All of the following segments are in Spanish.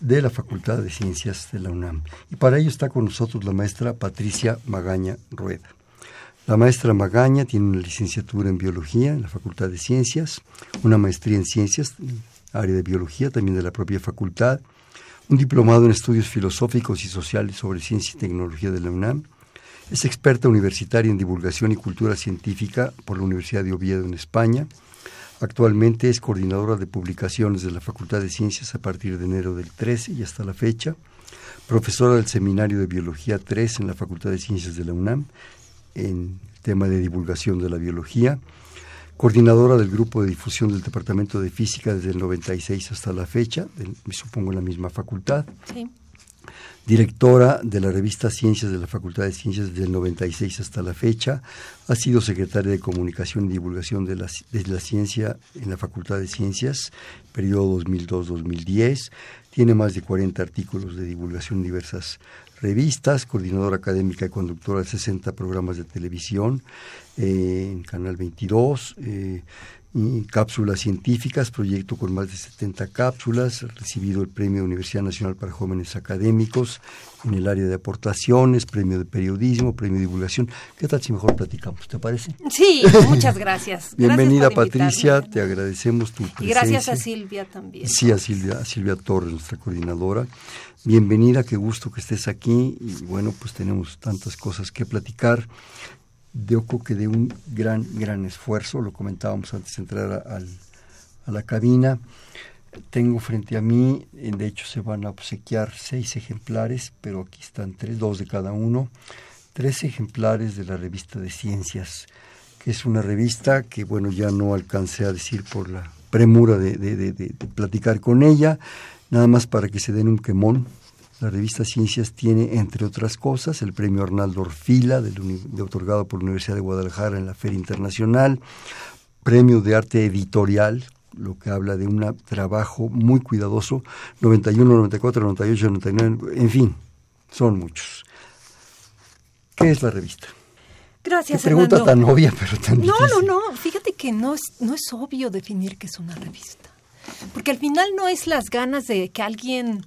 de la Facultad de Ciencias de la UNAM. Y para ello está con nosotros la maestra Patricia Magaña Rueda. La maestra Magaña tiene una licenciatura en Biología en la Facultad de Ciencias, una maestría en Ciencias, área de Biología también de la propia facultad, un diplomado en Estudios Filosóficos y Sociales sobre Ciencia y Tecnología de la UNAM. Es experta universitaria en Divulgación y Cultura Científica por la Universidad de Oviedo en España Actualmente es coordinadora de publicaciones de la Facultad de Ciencias a partir de enero del 13 y hasta la fecha, profesora del Seminario de Biología 3 en la Facultad de Ciencias de la UNAM, en tema de divulgación de la biología, coordinadora del grupo de difusión del Departamento de Física desde el 96 hasta la fecha, me supongo en la misma facultad. Sí directora de la revista Ciencias de la Facultad de Ciencias desde el 96 hasta la fecha, ha sido secretaria de Comunicación y Divulgación de la, Ciencia en la Facultad de Ciencias, periodo 2002-2010, tiene más de 40 artículos de divulgación en diversas revistas, coordinadora académica y conductora de 60 programas de televisión eh, en Canal 22, eh, y cápsulas científicas, proyecto con más de 70 cápsulas, recibido el Premio Universidad Nacional para Jóvenes Académicos en el área de aportaciones, Premio de Periodismo, Premio de Divulgación. ¿Qué tal si mejor platicamos? ¿Te parece? Sí, muchas gracias. Bienvenida Patricia, te agradecemos tu presencia. Y gracias a Silvia también. Sí, a Silvia, a Silvia Torres, nuestra coordinadora. Bienvenida, qué gusto que estés aquí y bueno, pues tenemos tantas cosas que platicar de que de un gran, gran esfuerzo, lo comentábamos antes de entrar a, a la cabina. Tengo frente a mí, de hecho se van a obsequiar seis ejemplares, pero aquí están tres, dos de cada uno, tres ejemplares de la revista de ciencias, que es una revista que, bueno, ya no alcancé a decir por la premura de, de platicar con ella, nada más para que se den un quemón, la revista Ciencias tiene, entre otras cosas, el premio Arnaldo Orfila, de, otorgado por la Universidad de Guadalajara en la Feria Internacional, premio de arte editorial, lo que habla de un trabajo muy cuidadoso, 91, 94, 98, 99, en fin, son muchos. ¿Qué es la revista? Gracias, Qué pregunta tan obvia, pero tan No, difícil. no, no. Fíjate que no es, no es obvio definir qué es una revista. Porque al final no es las ganas de que alguien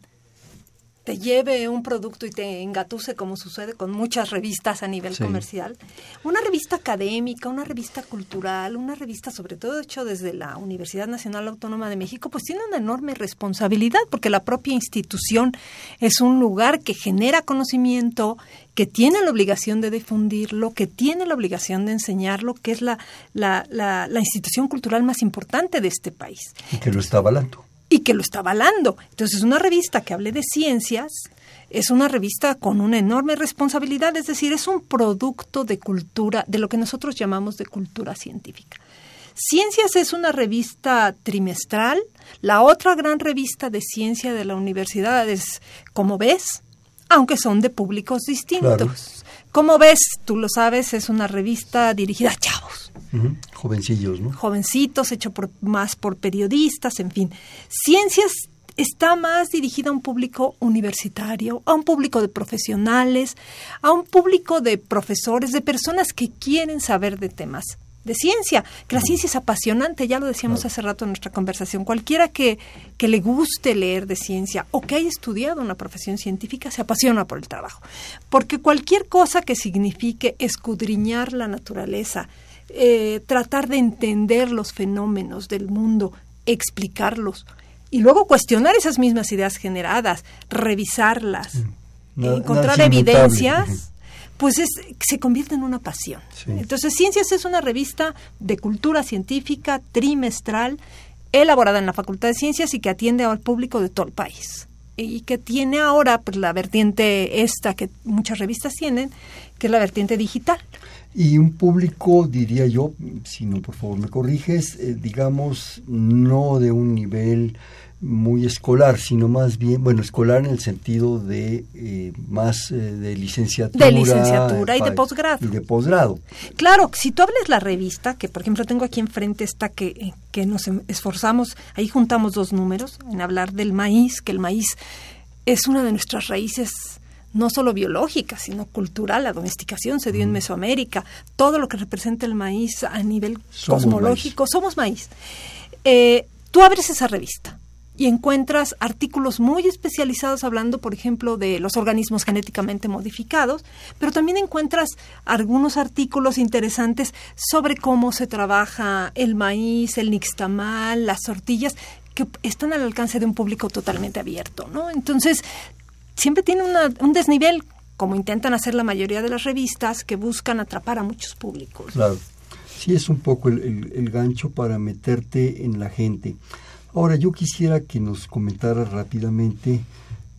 te lleve un producto y te engatuse como sucede con muchas revistas a nivel comercial. Una revista académica, una revista cultural, una revista sobre todo hecho desde la Universidad Nacional Autónoma de México, pues tiene una enorme responsabilidad porque la propia institución es un lugar que genera conocimiento, que tiene la obligación de difundirlo, que tiene la obligación de enseñarlo, que es la, la, la, la institución cultural más importante de este país. Y que lo está avalando y que lo está avalando. Entonces, una revista que hable de ciencias es una revista con una enorme responsabilidad, es decir, es un producto de cultura, de lo que nosotros llamamos de cultura científica. Ciencias es una revista trimestral, la otra gran revista de ciencia de la universidad es Como ves, aunque son de públicos distintos. Como ves, tú lo sabes, es una revista dirigida a chavos. Jovencillos, ¿no? Jovencitos, hecho por, más por periodistas, en fin. Ciencias está más dirigida a un público universitario, a un público de profesionales, a un público de profesores, de personas que quieren saber de temas de ciencia, que la ciencia es apasionante, ya lo decíamos hace rato en nuestra conversación, cualquiera que, que le guste leer de ciencia o que haya estudiado una profesión científica se apasiona por el trabajo, porque cualquier cosa que signifique escudriñar la naturaleza, eh, tratar de entender los fenómenos del mundo, explicarlos y luego cuestionar esas mismas ideas generadas, revisarlas, No- encontrar evidencias, pues es, se convierte en una pasión. Sí. Entonces, Ciencias es una revista de cultura científica trimestral, elaborada en la Facultad de Ciencias y que atiende al público de todo el país. Y que tiene ahora pues, la vertiente esta que muchas revistas tienen, que es la vertiente digital. Y un público, diría yo, si no por favor me corriges, eh, digamos, no de un nivel muy escolar, sino más bien, bueno, escolar en el sentido de eh, más eh, de licenciatura. De licenciatura y de posgrado. Y de posgrado. Claro, si tú hables la revista, que por ejemplo tengo aquí enfrente esta que, que nos esforzamos, ahí juntamos dos números en hablar del maíz, que el maíz es una de nuestras raíces no solo biológica, sino cultural. La domesticación se dio en Mesoamérica. Todo lo que representa el maíz a nivel cosmológico, somos maíz. Eh, tú abres esa revista y encuentras artículos muy especializados hablando, por ejemplo, de los organismos genéticamente modificados, pero también encuentras algunos artículos interesantes sobre cómo se trabaja el maíz, el nixtamal, las tortillas, que están al alcance de un público totalmente abierto, ¿no? Entonces, siempre tiene un desnivel, como intentan hacer la mayoría de las revistas, que buscan atrapar a muchos públicos. Claro. Sí, es un poco el gancho para meterte en la gente. Ahora, yo quisiera que nos comentara rápidamente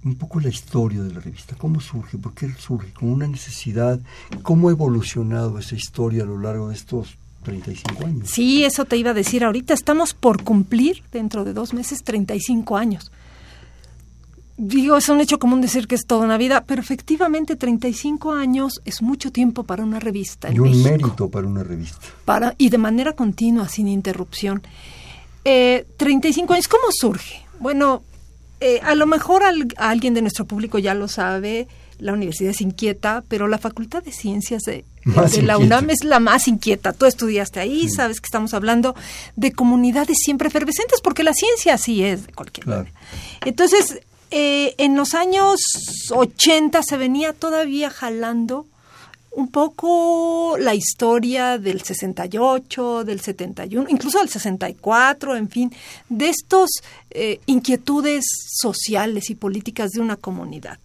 un poco la historia de la revista, cómo surge, por qué surge, con una necesidad, cómo ha evolucionado esa historia a lo largo de estos 35 años. Sí, eso te iba a decir ahorita, estamos por cumplir dentro de dos meses 35 años. Digo, es un hecho común decir que es toda una vida, pero efectivamente 35 años es mucho tiempo para una revista. y un mérito para una revista. Para, y de manera continua, sin interrupción. Eh, 35 años, ¿cómo surge? Bueno, eh, a lo mejor alguien de nuestro público ya lo sabe, la universidad es inquieta, pero la Facultad de Ciencias de, la UNAM es la más inquieta. Tú estudiaste ahí, sabes que estamos hablando de comunidades siempre efervescentes, porque la ciencia así es de cualquier manera. Entonces, eh, en los años 80 se venía todavía jalando un poco la historia del 68, del 71, incluso del 64, en fin, de estos eh, inquietudes sociales y políticas de una comunidad.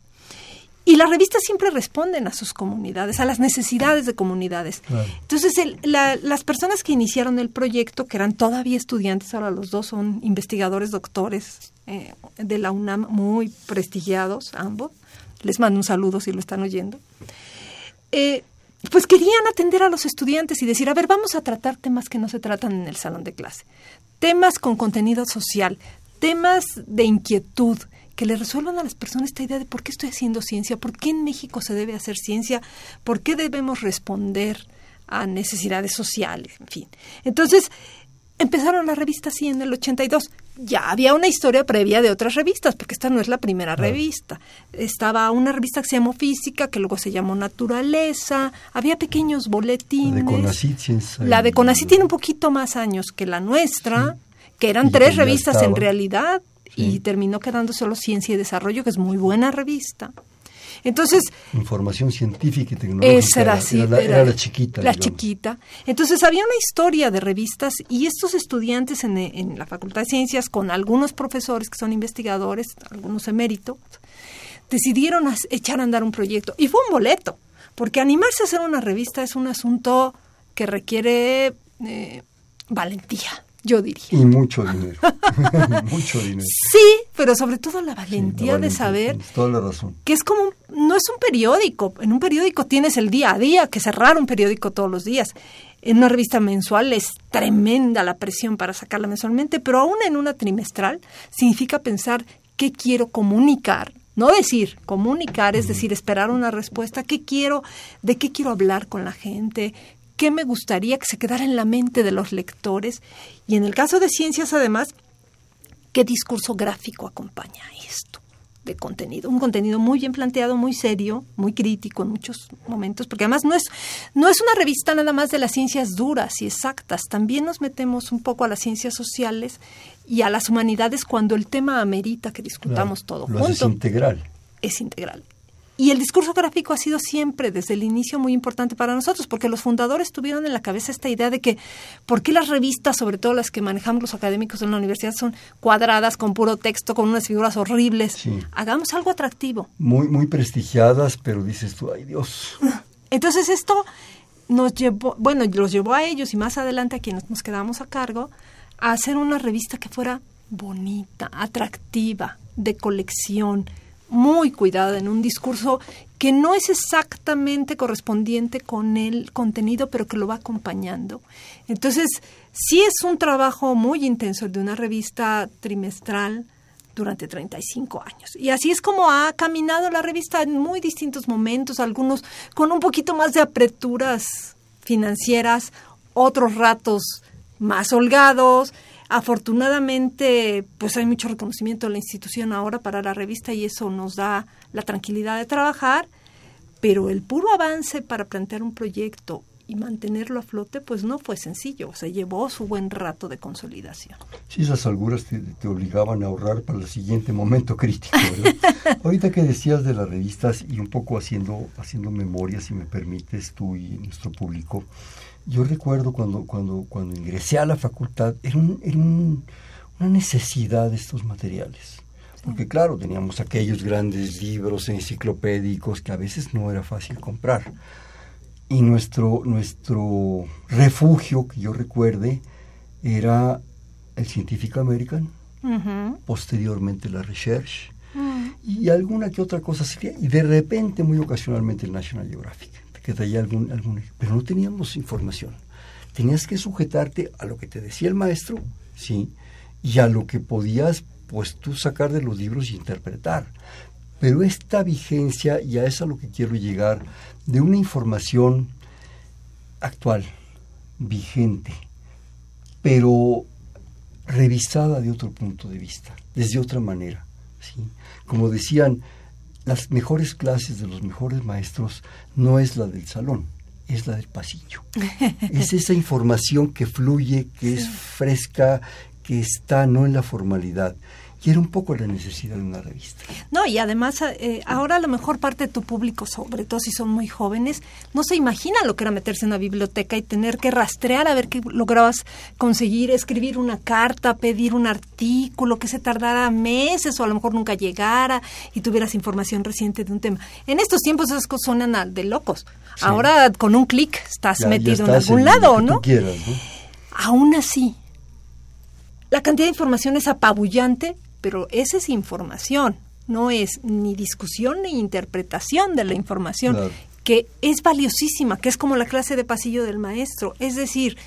Y las revistas siempre responden a sus comunidades, a las necesidades de comunidades. Entonces, las personas que iniciaron el proyecto, que eran todavía estudiantes, ahora los dos son investigadores, doctores eh, de la UNAM, muy prestigiados ambos. Les mando un saludo si lo están oyendo. Eh, pues querían atender a los estudiantes y decir, a ver, vamos a tratar temas que no se tratan en el salón de clase, temas con contenido social, temas de inquietud, que le resuelvan a las personas esta idea de por qué estoy haciendo ciencia, por qué en México se debe hacer ciencia, por qué debemos responder a necesidades sociales, en fin. Entonces, empezaron la revista así en el 82. Ya había una historia previa de otras revistas, porque esta no es la primera revista. Estaba una revista que se llamó Física, que luego se llamó Naturaleza. Había pequeños boletines. La de Conacit, la de Conacit tiene un poquito más años que la nuestra, que eran tres revistas en realidad, y terminó quedando solo Ciencia y Desarrollo, que es muy buena revista. Entonces... Información científica y tecnológica. era, era, la, chiquita. La chiquita. Entonces había una historia de revistas y estos estudiantes en, en, la Facultad de Ciencias, con algunos profesores que son investigadores, algunos eméritos, decidieron echar a andar un proyecto. Y fue un boleto, porque animarse a hacer una revista es un asunto que requiere eh, valentía yo diría. Y mucho dinero. mucho dinero. Sí, pero sobre todo la valentía, de saber toda la razón. que es como, no es un periódico. En un periódico tienes el día a día, que cerrar un periódico todos los días. En una revista mensual es tremenda la presión para sacarla mensualmente, pero aún en una trimestral significa pensar qué quiero comunicar. No decir, comunicar, es decir, esperar una respuesta, qué quiero, de qué quiero hablar con la gente, qué me gustaría que se quedara en la mente de los lectores y en el caso de ciencias además, qué discurso gráfico acompaña esto de contenido, un contenido muy bien planteado, muy serio, muy crítico en muchos momentos, porque además no es no es una revista nada más de las ciencias duras y exactas, también nos metemos un poco a las ciencias sociales y a las humanidades cuando el tema amerita que discutamos todo lo junto. Es integral. Es integral. Y el discurso gráfico ha sido siempre, desde el inicio, muy importante para nosotros, porque los fundadores tuvieron en la cabeza esta idea de que, ¿por qué las revistas, sobre todo las que manejamos los académicos en la universidad, son cuadradas, con puro texto, con unas figuras horribles? Hagamos algo atractivo. Muy, muy prestigiadas, pero dices tú, ay Dios. Entonces esto nos llevó, bueno, los llevó a ellos y más adelante a quienes nos quedamos a cargo, a hacer una revista que fuera bonita, atractiva, de colección, muy cuidada en un discurso que no es exactamente correspondiente con el contenido, pero que lo va acompañando. Entonces, sí es un trabajo muy intenso de una revista trimestral durante 35 años. Y así es como ha caminado la revista en muy distintos momentos, algunos con un poquito más de aperturas financieras, otros ratos más holgados. Afortunadamente, pues hay mucho reconocimiento de la institución ahora para la revista y eso nos da la tranquilidad de trabajar, pero el puro avance para plantear un proyecto y mantenerlo a flote, pues no fue sencillo, o sea, llevó su buen rato de consolidación. Sí, esas alguras te, obligaban a ahorrar para el siguiente momento crítico, Ahorita que decías de las revistas y un poco haciendo, haciendo memoria, si me permites, tú y nuestro público, yo recuerdo cuando, cuando, cuando ingresé a la facultad, era, una necesidad de estos materiales. Porque claro, teníamos aquellos grandes libros enciclopédicos que a veces no era fácil comprar y nuestro, nuestro refugio, que yo recuerde, era el Scientific American, posteriormente la Research mm. y alguna que otra cosa sería, y de repente, muy ocasionalmente, el National Geographic, que traía algún, algún, pero no teníamos información. Tenías que sujetarte a lo que te decía el maestro, sí, y a lo que podías, pues tú sacar de los libros y interpretar. Pero esta vigencia, ya es a lo que quiero llegar, de una información actual, vigente, pero revisada de otro punto de vista, desde otra manera. ¿sí? Como decían, las mejores clases de los mejores maestros no es la del salón, es la del pasillo. es esa información que fluye, que es fresca, que está no en la formalidad y era un poco la necesidad de una revista. No, y además eh, ahora la mejor parte de tu público, sobre todo si son muy jóvenes, no se imagina lo que era meterse en una biblioteca y tener que rastrear a ver qué lograbas conseguir, escribir una carta, pedir un artículo que se tardara meses o a lo mejor nunca llegara y tuvieras información reciente de un tema. En estos tiempos esas cosas suenan de locos. Ahora con un clic estás metido en algún lado, ¿no? ¿no? Aún así, la cantidad de información es apabullante pero esa es información, no es ni discusión ni interpretación de la información, que es valiosísima, que es como la clase de pasillo del maestro. Es decir,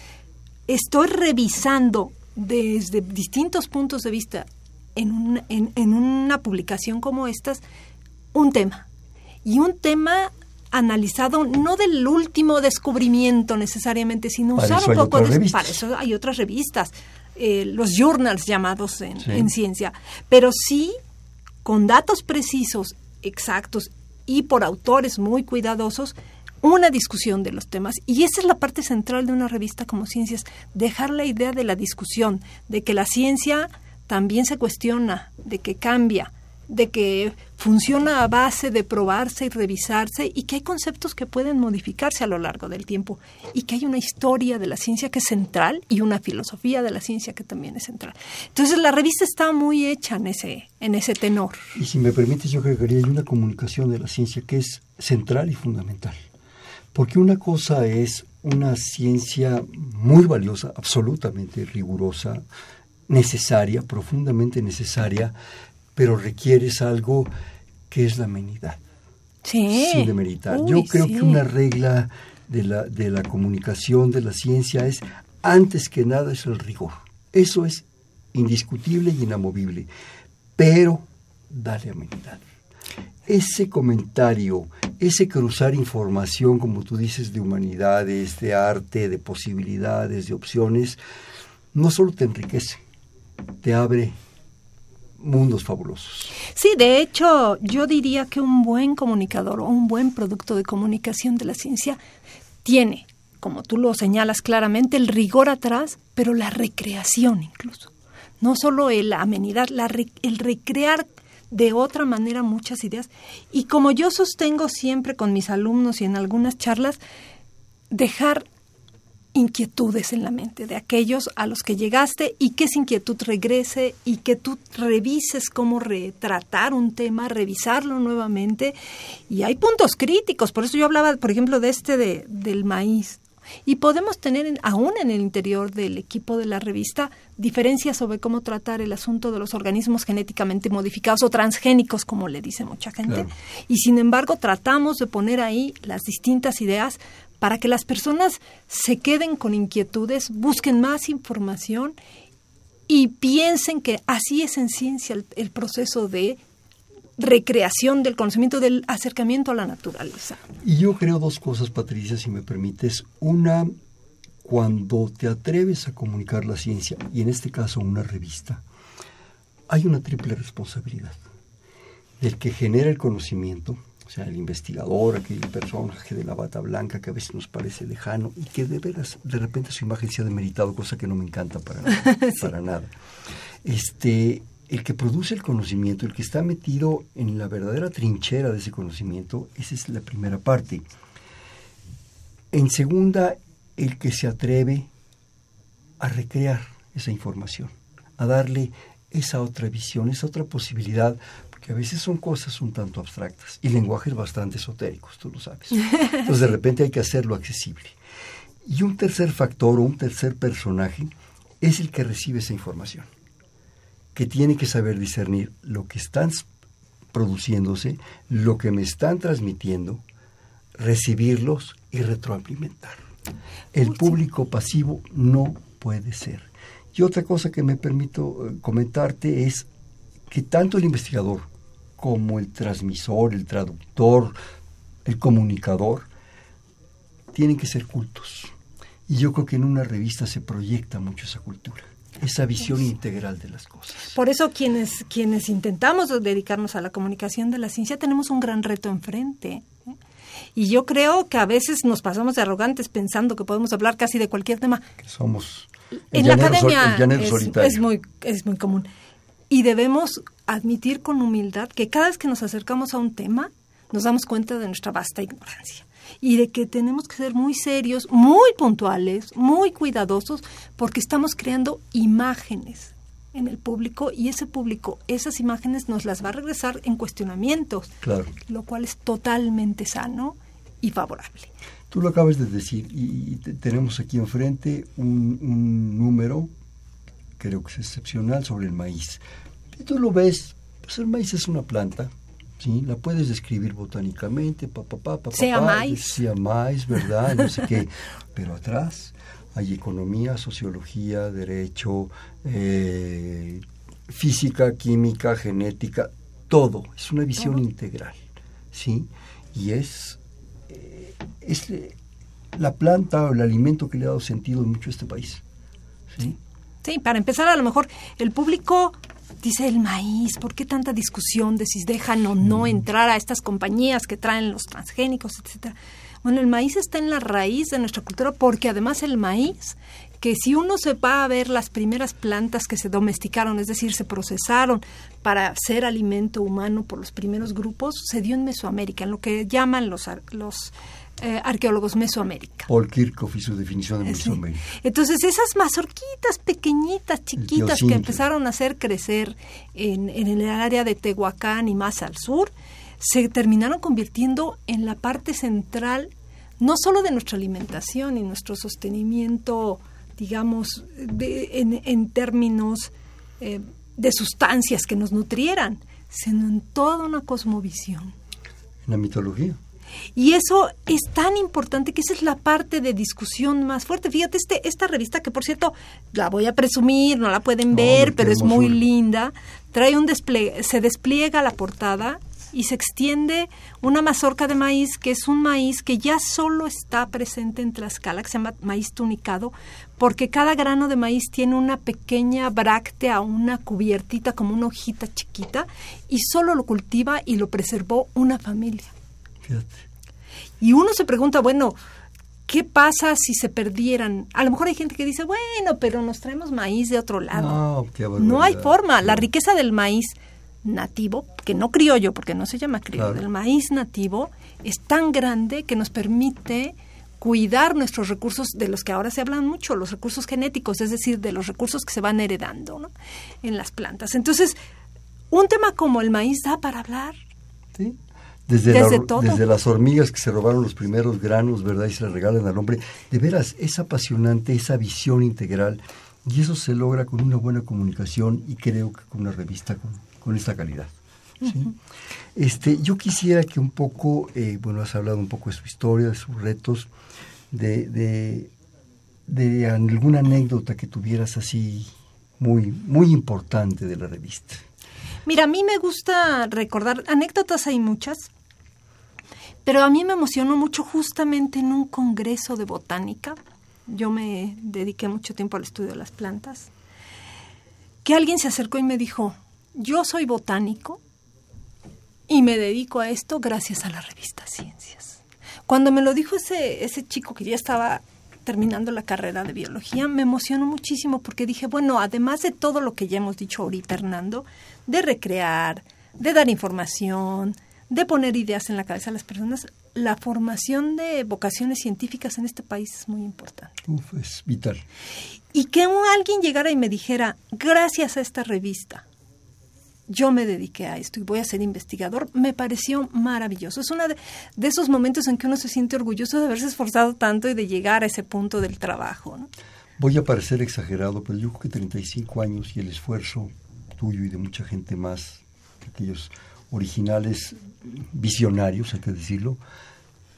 estoy revisando desde distintos puntos de vista en una, en, una publicación como estas un tema. Y un tema analizado no del último descubrimiento necesariamente, sino usar un poco de... Para eso hay otras revistas. Eh, los journals llamados en, ciencia, pero sí con datos precisos, exactos y por autores muy cuidadosos, una discusión de los temas. Y esa es la parte central de una revista como Ciencias, dejar la idea de la discusión, de que la ciencia también se cuestiona, de que cambia, de que funciona a base de probarse y revisarse y que hay conceptos que pueden modificarse a lo largo del tiempo y que hay una historia de la ciencia que es central y una filosofía de la ciencia que también es central. Entonces la revista está muy hecha en ese, en ese tenor. Y si me permites, yo agregaría hay una comunicación de la ciencia que es central y fundamental. Porque una cosa es una ciencia muy valiosa, absolutamente rigurosa, necesaria, profundamente necesaria, pero requieres algo que es la amenidad. Sí. Sin demeritar. Yo creo que una regla de la, de la comunicación, de la ciencia, es, antes que nada, es el rigor. Eso es indiscutible y inamovible. Pero dale amenidad. Ese comentario, ese cruzar información, como tú dices, de humanidades, de arte, de posibilidades, de opciones, no solo te enriquece, te abre mundos fabulosos. Sí, de hecho, yo diría que un buen comunicador o un buen producto de comunicación de la ciencia tiene, como tú lo señalas claramente, el rigor atrás, pero la recreación incluso. No solo la amenidad, la el recrear de otra manera muchas ideas. Y como yo sostengo siempre con mis alumnos y en algunas charlas, dejar inquietudes en la mente de aquellos a los que llegaste y que esa inquietud regrese y que tú revises cómo retratar un tema, revisarlo nuevamente. Y hay puntos críticos, por eso yo hablaba, por ejemplo, de este de, del maíz. Y podemos tener aún en el interior del equipo de la revista diferencias sobre cómo tratar el asunto de los organismos genéticamente modificados o transgénicos, como le dice mucha gente. Y sin embargo tratamos de poner ahí las distintas ideas para que las personas se queden con inquietudes, busquen más información y piensen que así es en ciencia el, proceso de recreación del conocimiento, del acercamiento a la naturaleza. Y yo creo dos cosas, Patricia, si me permites. Una, cuando te atreves a comunicar la ciencia, y en este caso una revista, hay una triple responsabilidad. Del que genera el conocimiento, sea, el investigador, aquel personaje de la bata blanca que a veces nos parece lejano y que de veras, de repente su imagen se ha demeritado, cosa que no me encanta para, para nada. Este, el que produce el conocimiento, el que está metido en la verdadera trinchera de ese conocimiento, esa es la primera parte. En segunda, el que se atreve a recrear esa información, a darle esa otra visión, esa otra posibilidad, porque a veces son cosas un tanto abstractas y lenguajes bastante esotéricos, tú lo sabes. Entonces de repente hay que hacerlo accesible. Y un tercer factor o un tercer personaje es el que recibe esa información, que tiene que saber discernir lo que están produciéndose, lo que me están transmitiendo, recibirlos y retroalimentar. El público pasivo no puede ser. Y otra cosa que me permito eh, comentarte es que tanto el investigador como el transmisor, el traductor, el comunicador, tienen que ser cultos. Y yo creo que en una revista se proyecta mucho esa cultura, esa visión integral de las cosas. Por eso quienes, quienes intentamos dedicarnos a la comunicación de la ciencia tenemos un gran reto enfrente. ¿eh? Y yo creo que a veces nos pasamos de arrogantes pensando que podemos hablar casi de cualquier tema. Que somos en la academia es, muy, es muy común. Y debemos admitir con humildad que cada vez que nos acercamos a un tema, nos damos cuenta de nuestra vasta ignorancia y de que tenemos que ser muy serios, muy puntuales, muy cuidadosos, porque estamos creando imágenes en el público y ese público, esas imágenes nos las va a regresar en cuestionamientos, claro. lo cual es totalmente sano y favorable. Tú lo acabas de decir y, tenemos aquí enfrente un, número, creo que es excepcional, sobre el maíz. Y tú lo ves, pues el maíz es una planta, ¿sí? La puedes describir botánicamente, pa, pa, pa, pa, sea maíz. Sea maíz, ¿verdad? No sé qué. Pero atrás hay economía, sociología, derecho, eh, física, química, genética, todo. Es una visión integral, ¿sí? Y es es la planta o el alimento que le ha dado sentido mucho a este país. ¿sí? Sí, para empezar, a lo mejor el público dice el maíz, ¿por qué tanta discusión de si dejan o no entrar a estas compañías que traen los transgénicos, etcétera? Bueno, el maíz está en la raíz de nuestra cultura porque además el maíz, que si uno se va a ver las primeras plantas que se domesticaron, es decir, se procesaron para ser alimento humano por los primeros grupos, se dio en Mesoamérica, en lo que llaman los, los eh, arqueólogos Mesoamérica. Paul Kirchhoff y su definición de Mesoamérica. Entonces, esas mazorquitas pequeñitas, chiquitas, que empezaron a hacer crecer en, en el área de Tehuacán y más al sur, se terminaron convirtiendo en la parte central no solo de nuestra alimentación y nuestro sostenimiento, digamos, en, términos eh, de sustancias que nos nutrieran, sino en toda una cosmovisión. En la mitología. Y eso es tan importante que esa es la parte de discusión más fuerte. Fíjate, este, esta revista, que por cierto la voy a presumir, no la pueden ver, pero es muy linda, trae un despliegue, se despliega la portada y se extiende una mazorca de maíz, que es un maíz que ya solo está presente en Tlaxcala, que se llama maíz tunicado, porque cada grano de maíz tiene una pequeña bráctea, una cubiertita como una hojita chiquita, y solo lo cultiva y lo preservó una familia. Y uno se pregunta, bueno, ¿qué pasa si se perdieran? A lo mejor hay gente que dice, bueno, pero nos traemos maíz de otro lado. No, hay forma. La riqueza del maíz nativo, que no criollo, porque no se llama criollo, el maíz nativo es tan grande que nos permite cuidar nuestros recursos de los que ahora se hablan mucho, los recursos genéticos, es decir, de los recursos que se van heredando ¿no? en las plantas. Entonces, un tema como el maíz da para hablar. Sí. Desde, las hormigas que se robaron los primeros granos, ¿verdad? Y se les regalan al hombre. De veras, es apasionante esa visión integral. Y eso se logra con una buena comunicación y creo que con una revista con, esta calidad. este, yo quisiera que un poco, eh, bueno, has hablado un poco de su historia, de sus retos, de, de, de alguna anécdota que tuvieras así muy, muy importante de la revista. Mira, a mí me gusta recordar, anécdotas hay muchas, pero a mí me emocionó mucho justamente en un congreso de botánica. Yo me dediqué mucho tiempo al estudio de las plantas. Que alguien se acercó y me dijo, yo soy botánico y me dedico a esto gracias a la revista Ciencias. Cuando me lo dijo ese, ese chico que ya estaba terminando la carrera de biología, me emocionó muchísimo porque dije, bueno, además de todo lo que ya hemos dicho ahorita, Hernando, de recrear, de dar información, de poner ideas en la cabeza de las personas, la formación de vocaciones científicas en este país es muy importante. Uf, es vital. Y que alguien llegara y me dijera, gracias a esta revista, yo me dediqué a esto y voy a ser investigador, me pareció maravilloso. Es uno de, esos momentos en que uno se siente orgulloso de haberse esforzado tanto y de llegar a ese punto del trabajo. Voy a parecer exagerado, pero yo creo que 35 años y el esfuerzo tuyo y de mucha gente más, aquellos originales visionarios, hay que decirlo,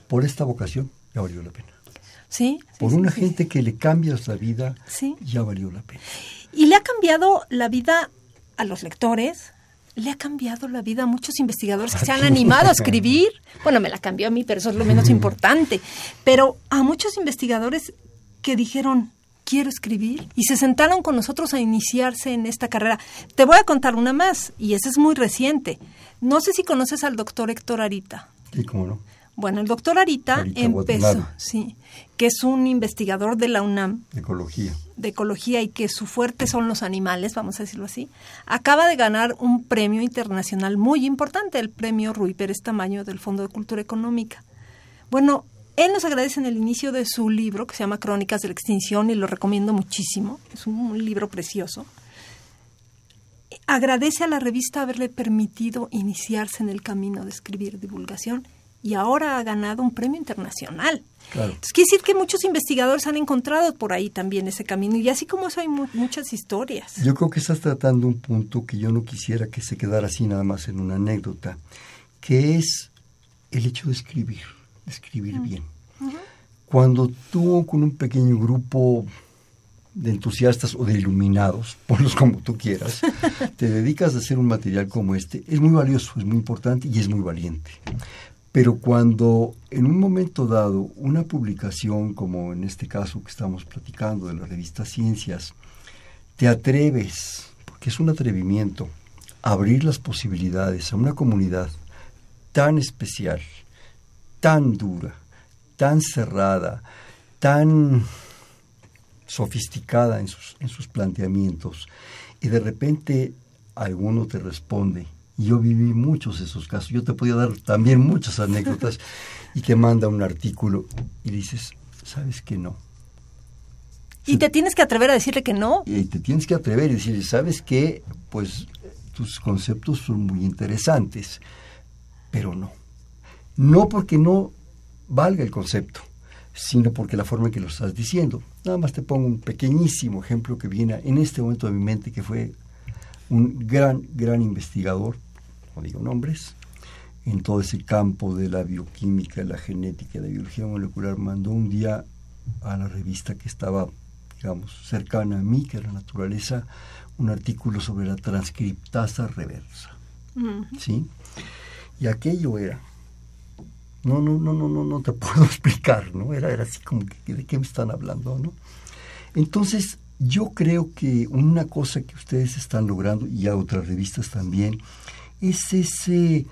por esta vocación ya valió la pena. Sí. por una gente que le cambias la vida, ya valió la pena. Y le ha cambiado la vida a los lectores, le ha cambiado la vida a muchos investigadores que se han animado a escribir. Bueno, me la cambió a mí, pero eso es lo menos importante. Pero a muchos investigadores que dijeron, quiero escribir, y se sentaron con nosotros a iniciarse en esta carrera. Te voy a contar una más, y esa es muy reciente. No sé si conoces al doctor Héctor Arita. Sí, cómo no. Bueno, el doctor Arita, empezó, sí, que es un investigador de la UNAM. De ecología. De ecología y que su fuerte son los animales, vamos a decirlo así. Acaba de ganar un premio internacional muy importante, el premio Rui Pérez Tamaño del Fondo de Cultura Económica. Bueno, él nos agradece en el inicio de su libro, que se llama Crónicas de la Extinción, y lo recomiendo muchísimo. Es un libro precioso. Agradece a la revista haberle permitido iniciarse en el camino de escribir divulgación y ahora ha ganado un premio internacional. Claro. Entonces, quiere decir que muchos investigadores han encontrado por ahí también ese camino y así como eso hay muchas historias. Yo creo que estás tratando un punto que yo no quisiera que se quedara así nada más en una anécdota, que es el hecho de escribir, de escribir bien. Cuando tú con un pequeño grupo de entusiastas o de iluminados, ponlos como tú quieras, te dedicas a hacer un material como este, es muy valioso, es muy importante y es muy valiente. Pero cuando en un momento dado una publicación, como en este caso que estamos platicando de la revista Ciencias, te atreves, porque es un atrevimiento, a abrir las posibilidades a una comunidad tan especial, tan dura, tan cerrada, tan sofisticada en sus, en sus planteamientos, y de repente alguno te responde yo viví muchos de esos casos. Yo te podía dar también muchas anécdotas y te manda un artículo y dices, ¿sabes que no? Y te tienes que atrever a decirle que no. Y te tienes que atrever y decirle, ¿sabes qué? Pues tus conceptos son muy interesantes, pero no. No porque no valga el concepto, sino porque la forma en que lo estás diciendo. Nada más te pongo un pequeñísimo ejemplo que viene en este momento de mi mente, que fue un gran, gran investigador no digo nombres, en todo ese campo de la bioquímica, la genética, la biología molecular, mandó un día a la revista que estaba, digamos, cercana a mí, que era Naturaleza, un artículo sobre la transcriptasa reversa. ¿Sí? Y aquello era, no, no, no, no, no, no te puedo explicar, ¿no? Era, era así como que, ¿de qué me están hablando, no? Entonces, yo creo que una cosa que ustedes están logrando, y a otras revistas también, es ese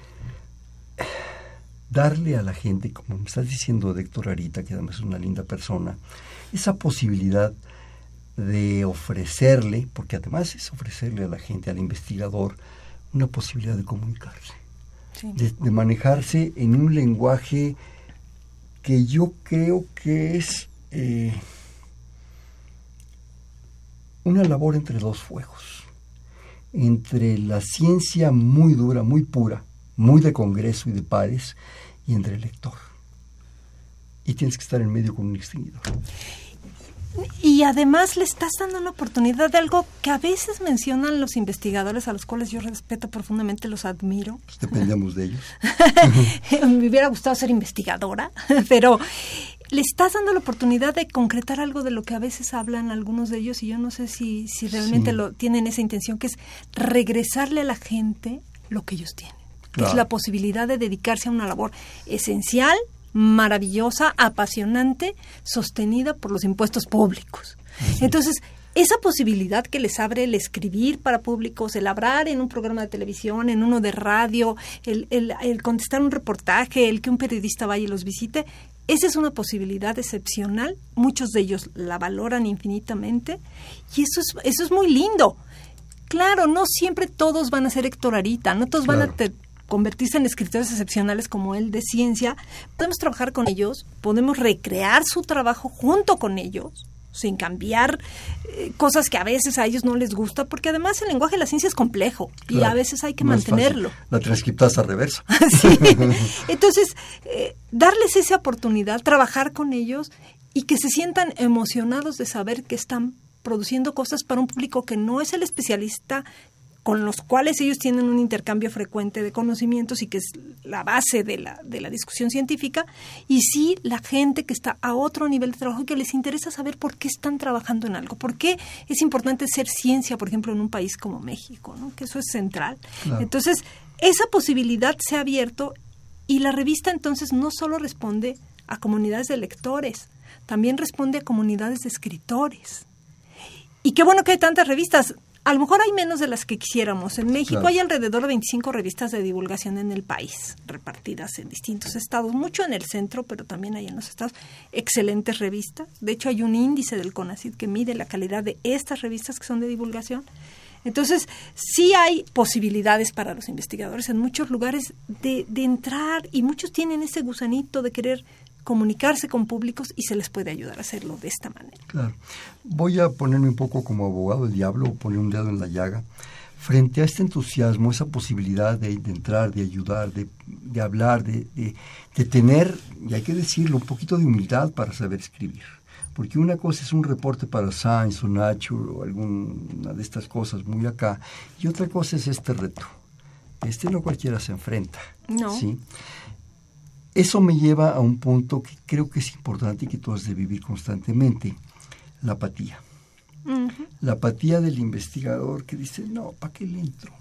darle a la gente, como me estás diciendo Héctor Arita, que además es una linda persona, esa posibilidad de ofrecerle, porque además es ofrecerle a la gente, al investigador, una posibilidad de comunicarse, de, manejarse en un lenguaje que yo creo que es eh, una labor entre dos fuegos entre la ciencia muy dura, muy pura, muy de congreso y de pares, y entre el lector. Y tienes que estar en medio con un extinguidor. Y además le estás dando una oportunidad de algo que a veces mencionan los investigadores a los cuales yo respeto profundamente, los admiro. Pues dependemos de ellos. Me hubiera gustado ser investigadora, pero le estás dando la oportunidad de concretar algo de lo que a veces hablan algunos de ellos y yo no sé si, si realmente lo tienen esa intención, que es regresarle a la gente lo que ellos tienen. Que es la posibilidad de dedicarse a una labor esencial, maravillosa, apasionante, sostenida por los impuestos públicos. Entonces, esa posibilidad que les abre el escribir para públicos, el hablar en un programa de televisión, en uno de radio, el, el, contestar un reportaje, el que un periodista vaya y los visite, esa es una posibilidad excepcional. Muchos de ellos la valoran infinitamente y eso es, eso es muy lindo. Claro, no siempre todos van a ser Héctor Arita, no todos van a convertirse en escritores excepcionales como él de ciencia. Podemos trabajar con ellos, podemos recrear su trabajo junto con ellos sin cambiar eh, cosas que a veces a ellos no les gusta, porque además el lenguaje de la ciencia es complejo y a veces hay que mantenerlo. La transcriptas a reverso. Entonces, eh, darles esa oportunidad, trabajar con ellos y que se sientan emocionados de saber que están produciendo cosas para un público que no es el especialista con los cuales ellos tienen un intercambio frecuente de conocimientos y que es la base de la, de la discusión científica, y sí la gente que está a otro nivel de trabajo y que les interesa saber por qué están trabajando en algo, por qué es importante ser ciencia, por ejemplo, en un país como México, ¿no? que eso es central. Entonces, esa posibilidad se ha abierto y la revista entonces no solo responde a comunidades de lectores, también responde a comunidades de escritores. Y qué bueno que hay tantas revistas. A lo mejor hay menos de las que quisiéramos. En México hay alrededor de 25 revistas de divulgación en el país, repartidas en distintos estados, mucho en el centro, pero también hay en los estados. Excelentes revistas. De hecho, hay un índice del CONACYT que mide la calidad de estas revistas que son de divulgación. Entonces, sí hay posibilidades para los investigadores en muchos lugares de, de entrar y muchos tienen ese gusanito de querer comunicarse con públicos y se les puede ayudar a hacerlo de esta manera. Claro. Voy a ponerme un poco como abogado del diablo poner un dedo en la llaga. Frente a este entusiasmo, esa posibilidad de, entrar, de ayudar, de, hablar, de, de, tener, y hay que decirlo, un poquito de humildad para saber escribir. Porque una cosa es un reporte para Science o Nature o alguna de estas cosas muy acá, y otra cosa es este reto. Este no cualquiera se enfrenta. No. ¿sí? Eso me lleva a un punto que creo que es importante y que tú has de vivir constantemente, la apatía. La apatía del investigador que dice, no, ¿para qué le entro?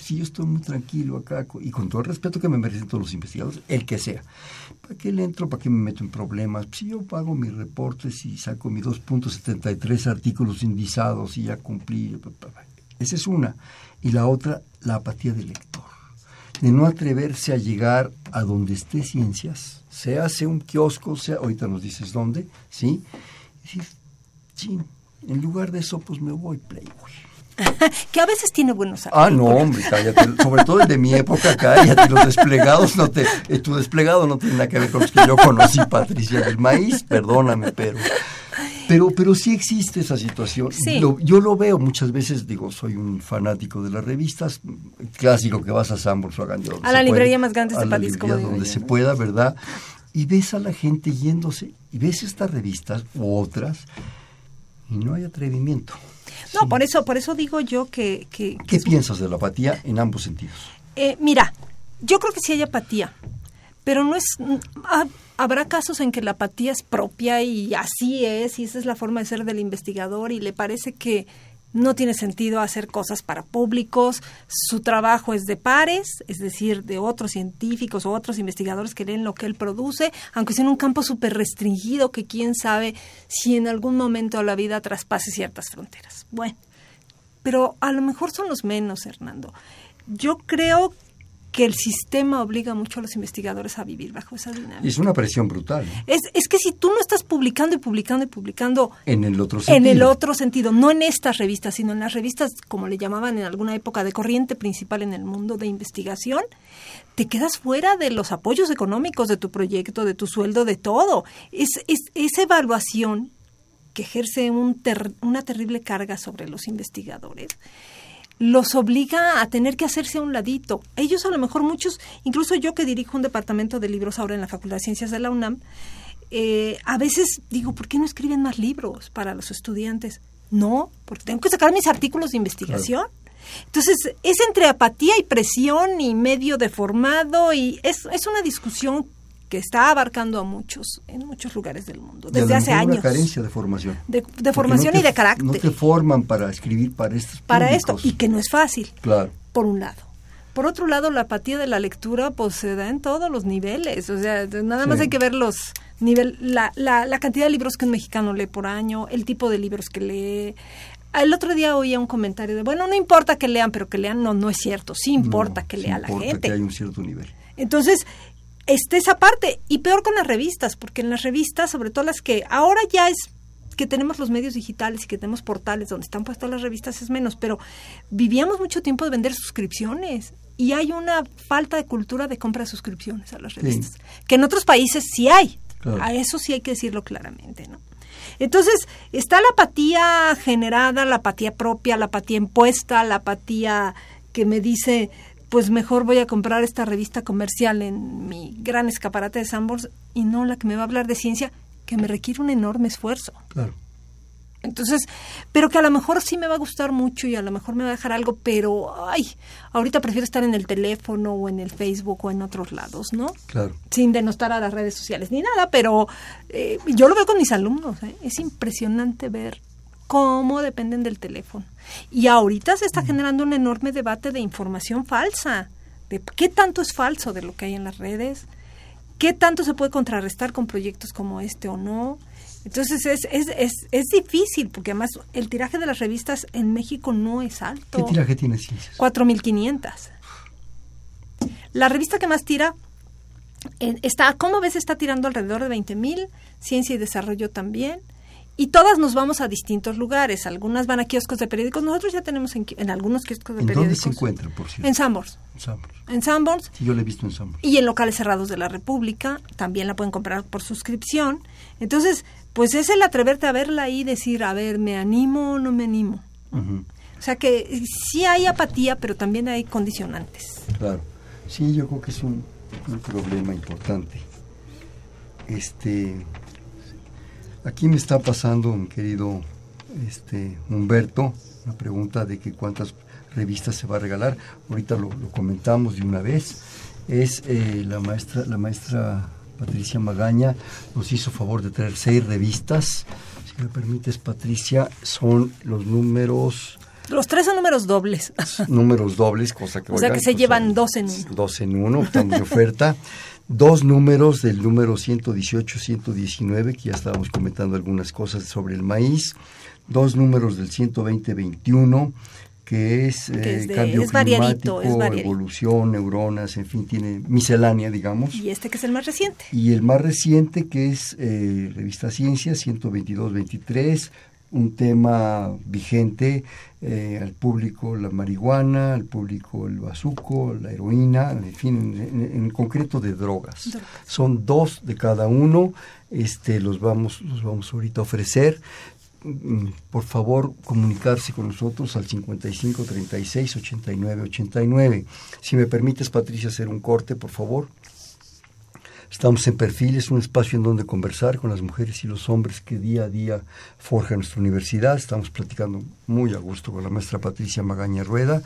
Si yo estoy muy tranquilo acá, y con todo el respeto que me merecen todos los investigadores, el que sea, ¿para qué le entro? ¿Para qué me meto en problemas? Si yo pago mis reportes y saco mis 2.73 artículos indizados y ya cumplí. Esa es una. Y la otra, la apatía del lector de no atreverse a llegar a donde esté ciencias, se hace un kiosco, sea, ahorita nos dices dónde, ¿sí? Y decir, sí, en lugar de eso, pues me voy Playboy. que a veces tiene buenos Ah, no, hombre, cállate. Sobre todo el de mi época, cállate. Los desplegados no te... Eh, tu desplegado no tiene nada que ver con los que yo conocí, Patricia del Maíz, perdóname, pero... Pero, pero sí existe esa situación. yo lo veo muchas veces, digo, soy un fanático de las revistas, clásico que vas a Sambors o a A la librería más grande de París, como Donde se pueda, ¿verdad? Y ves a la gente yéndose, y ves estas revistas u otras, y no hay atrevimiento. No, por eso, por eso digo yo que... ¿Qué piensas de la apatía en ambos sentidos? Eh, mira, yo creo que sí hay apatía, pero no es... Ah, habrá casos en que la apatía es propia y así es, y esa es la forma de ser del investigador y le parece que no tiene sentido hacer cosas para públicos, su trabajo es de pares, es decir, de otros científicos o otros investigadores que leen lo que él produce, aunque sea en un campo súper restringido que quién sabe si en algún momento de la vida traspase ciertas fronteras. Bueno, pero a lo mejor son los menos, Hernando. Yo creo que el sistema obliga mucho a los investigadores a vivir bajo esa dinámica. Es una presión brutal. Es, es que si tú no estás publicando y publicando y publicando... En el otro sentido. En el otro sentido, no en estas revistas, sino en las revistas, como le llamaban en alguna época, de corriente principal en el mundo de investigación, te quedas fuera de los apoyos económicos de tu proyecto, de tu sueldo, de todo. Es, es esa evaluación que ejerce un una terrible carga sobre los investigadores los obliga a tener que hacerse a un ladito. Ellos a lo mejor muchos, incluso yo que dirijo un departamento de libros ahora en la Facultad de Ciencias de la UNAM, eh, a veces digo, ¿por qué no escriben más libros para los estudiantes? No, porque tengo que sacar mis artículos de investigación. Entonces, es entre apatía y presión y medio deformado y es, es una discusión que está abarcando a muchos en muchos lugares del mundo desde hace años. Una carencia de formación. De, formación no y de carácter. No te forman para escribir para estos para esto y que no es fácil. Claro. por un lado. Por otro lado, la apatía de la lectura pues se da en todos los niveles, o sea, nada más Sí. hay que ver los nivel, la, la, la cantidad de libros que un mexicano lee por año, el tipo de libros que lee. El otro día oía un comentario de, bueno, no importa que lean, pero que lean, no, no es cierto, sí importa No, que sí lea la importa gente. que hay un cierto nivel. Entonces, está esa parte. Y peor con las revistas, porque en las revistas, sobre todo las que ahora ya es que tenemos los medios digitales y que tenemos portales donde están puestas las revistas es menos, pero vivíamos mucho tiempo de vender suscripciones y hay una falta de cultura de compra de suscripciones a las revistas, que en otros países sí hay. Claro. A eso sí hay que decirlo claramente, ¿no? Entonces, está la apatía generada, la apatía propia, la apatía impuesta, la apatía que me dice, pues mejor voy a comprar esta revista comercial en mi gran escaparate de Sambors y no la que me va a hablar de ciencia, que me requiere un enorme esfuerzo. Claro. Entonces, pero que a lo mejor sí me va a gustar mucho y a lo mejor me va a dejar algo, pero, ay, ahorita prefiero estar en el teléfono o en el Facebook o en otros lados, ¿no? Claro. sin denostar a las redes sociales ni nada, pero eh, yo lo veo con mis alumnos. ¿eh? Es impresionante ver cómo dependen del teléfono. Y ahorita se está generando un enorme debate de información falsa, de qué tanto es falso de lo que hay en las redes, qué tanto se puede contrarrestar con proyectos como este o no. Entonces es, es, es, es difícil, porque además el tiraje de las revistas en México no es ¿Qué alto. tiraje tiene ciencias? 4.500. La revista que más tira eh, está, ¿cómo ves? Está tirando alrededor de 20.000, Ciencia y Desarrollo también. Y todas nos vamos a distintos lugares. Algunas van a kioscos de periódicos. Nosotros ya tenemos en, en algunos kioscos de ¿En dónde periódicos. se encuentran, por cierto? En Sanborns. En Sanborns. Sí, yo lo he visto en Sanborns. y en locales cerrados de la República. También la pueden comprar por suscripción. Entonces, pues es el atreverte a verla ahí y decir, a ver, ¿me animo o no me animo? O sea que sí hay apatía, pero también hay condicionantes. Claro. Sí, yo creo que es un, un problema importante. Este, aquí me está pasando, mi querido este, Humberto, una pregunta de que cuántas revistas se va a regalar. Ahorita lo, lo comentamos de una vez. Es eh, la maestra, la maestra Patricia Magaña nos hizo favor de traer seis revistas. Si me permites, Patricia, son los números Los tres son números dobles. números dobles, cosa que O sea oigan, que se pues, llevan dos en uno. Dos en uno, estamos de oferta. Dos números del número 118, 119, que ya estábamos comentando algunas cosas sobre el maíz. Dos números del 120, 21, que es, Que eh, es de- cambio es climático, es evolución, neuronas, en fin, tiene miscelánea, digamos. Y este que es el más reciente. Y el más reciente, que es eh, Revista Ciencia, 122-23, un tema vigente eh, al público la marihuana, al público el bazuco, la heroína, en fin, en, en- en concreto de drogas. Drogas. Son dos de cada uno, este, los vamos, los vamos ahorita a ofrecer. Mm, Por favor, comunicarse con nosotros al 55 36 89 89. Si me permites, Patricia, hacer un corte, por favor. Estamos en Perfiles, un espacio en donde conversar con las mujeres y los hombres que día a día forjan nuestra universidad. Estamos platicando muy a gusto con la maestra Patricia Magaña Rueda,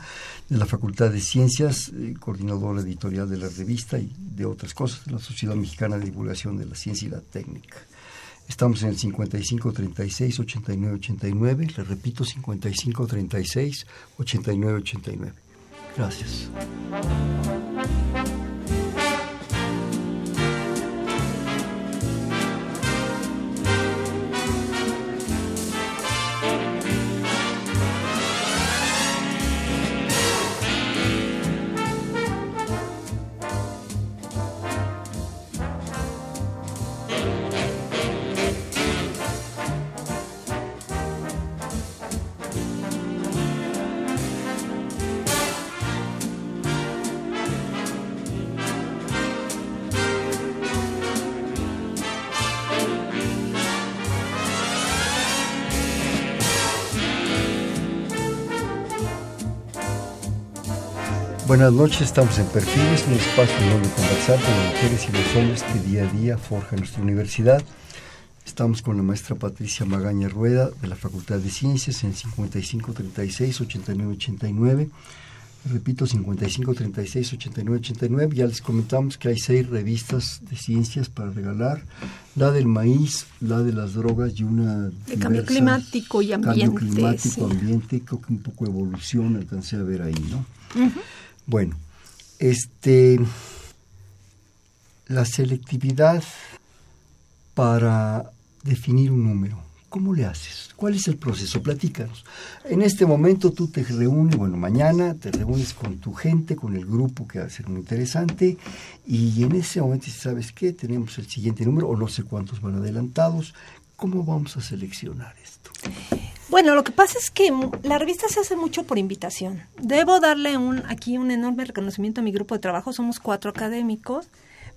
de la Facultad de Ciencias, eh, coordinadora editorial de la revista y de otras cosas de la Sociedad Mexicana de Divulgación de la Ciencia y la Técnica. Estamos en el 55 36 89 89, le repito 55 36 89 89. Gracias. Buenas noches, estamos en Perfiles, un espacio donde conversar con las mujeres y los hombres que día a día forjan nuestra universidad. Estamos con la maestra Patricia Magaña Rueda de la Facultad de Ciencias en 5536 8989. Repito, 55, 36, 89, 89. Ya les comentamos que hay seis revistas de ciencias para regalar. La del maíz, la de las drogas y una... De cambio climático y ambiente. Cambio climático, ambiente, creo que un poco evolución alcancé a ver ahí, ¿no? Bueno, este... La selectividad para definir un número. ¿Cómo le haces? ¿Cuál es el proceso? Platícanos. En este momento tú te reúnes, bueno, mañana te reúnes con tu gente, con el grupo que va a ser muy interesante, y en ese momento, ¿sabes qué? Tenemos el siguiente número, o no sé cuántos van adelantados. ¿Cómo vamos a seleccionar esto? Bueno, lo que pasa es que la revista se hace mucho por invitación. Debo darle un, aquí un enorme reconocimiento a mi grupo de trabajo. Somos cuatro académicos,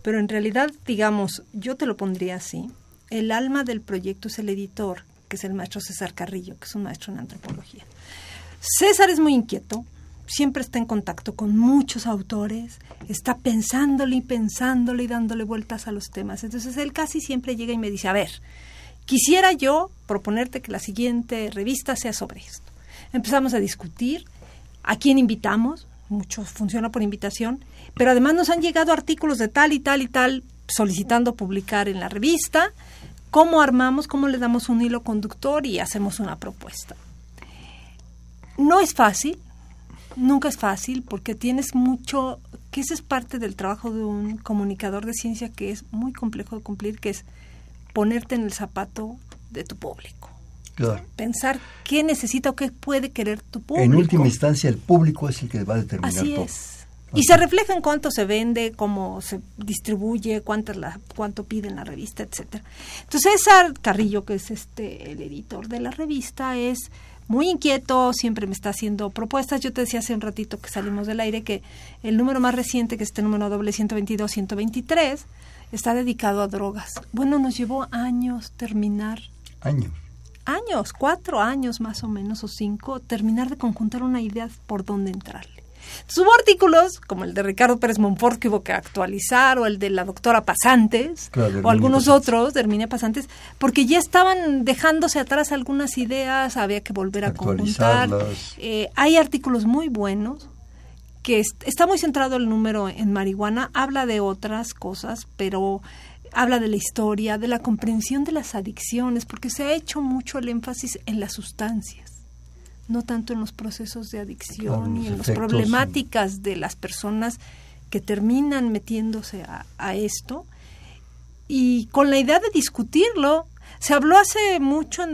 pero en realidad, digamos, yo te lo pondría así el alma del proyecto es el editor, que es el maestro César Carrillo, que es un maestro en antropología. César es muy inquieto, siempre está en contacto con muchos autores, está pensándole y pensándole y dándole vueltas a los temas. Entonces él casi siempre llega y me dice, a ver, quisiera yo proponerte que la siguiente revista sea sobre esto. Empezamos a discutir, a quién invitamos, mucho funciona por invitación, pero además nos han llegado artículos de tal y tal y tal solicitando publicar en la revista cómo armamos, cómo le damos un hilo conductor y hacemos una propuesta. No es fácil, nunca es fácil porque tienes mucho, que esa es parte del trabajo de un comunicador de ciencia que es muy complejo de cumplir, que es ponerte en el zapato de tu público. Pensar qué necesita o qué puede querer tu público. En última instancia, el público es el que va a determinar Así todo. Es. Y se refleja en cuánto se vende, cómo se distribuye, cuánto, la, cuánto piden la revista, etcétera. Entonces César Carrillo, que es este el editor de la revista, es muy inquieto, siempre me está haciendo propuestas. Yo te decía hace un ratito que salimos del aire que el número más reciente, que es este número doble 122-123, está dedicado a drogas. Bueno, nos llevó años terminar. Años. Años, cuatro años más o menos, o cinco, terminar de conjuntar una idea por dónde entrarle. Hubo artículos, como el de Ricardo Pérez Monfort, que hubo que actualizar, o el de la doctora Pasantes, o algunos otros de Herminia Pasantes, porque ya estaban dejándose atrás algunas ideas, había que volver a conjuntar. Eh, hay artículos muy buenos, que está muy centrado el número en marihuana, habla de otras cosas, pero habla de la historia, de la comprensión de las adicciones, porque se ha hecho mucho el énfasis en las sustancias no tanto en los procesos de adicción y en las problemáticas de las personas que terminan metiéndose a, esto. Y con la idea de discutirlo, se habló hace mucho,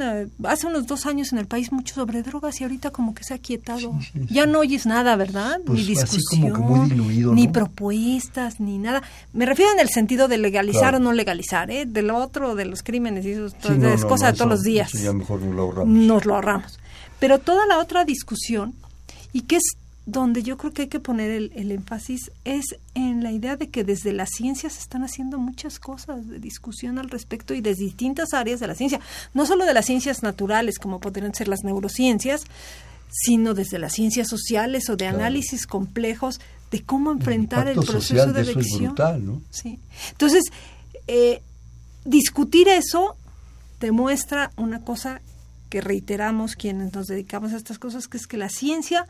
hace unos dos años en el país mucho sobre drogas y ahorita como que se ha quietado. ya no oyes nada, ¿verdad? ni pues discusión, ni propuestas, ni nada. Me refiero en el sentido de legalizar o no legalizar, ¿eh? De lo otro, de los crímenes y eso, es cosa de todos los días. ya mejor nos lo ahorramos. Nos lo ahorramos. Pero toda la otra discusión, y que es donde yo creo que hay que poner el, énfasis, es en la idea de que desde la ciencia se están haciendo muchas cosas de discusión al respecto y desde distintas áreas de la ciencia, no solo de las ciencias naturales, como podrían ser las neurociencias, sino desde las ciencias sociales o de análisis complejos de cómo enfrentar el, proceso de, elección. ¿no? Sí. Entonces, eh, discutir eso demuestra una cosa que reiteramos quienes nos dedicamos a estas cosas, que es que la ciencia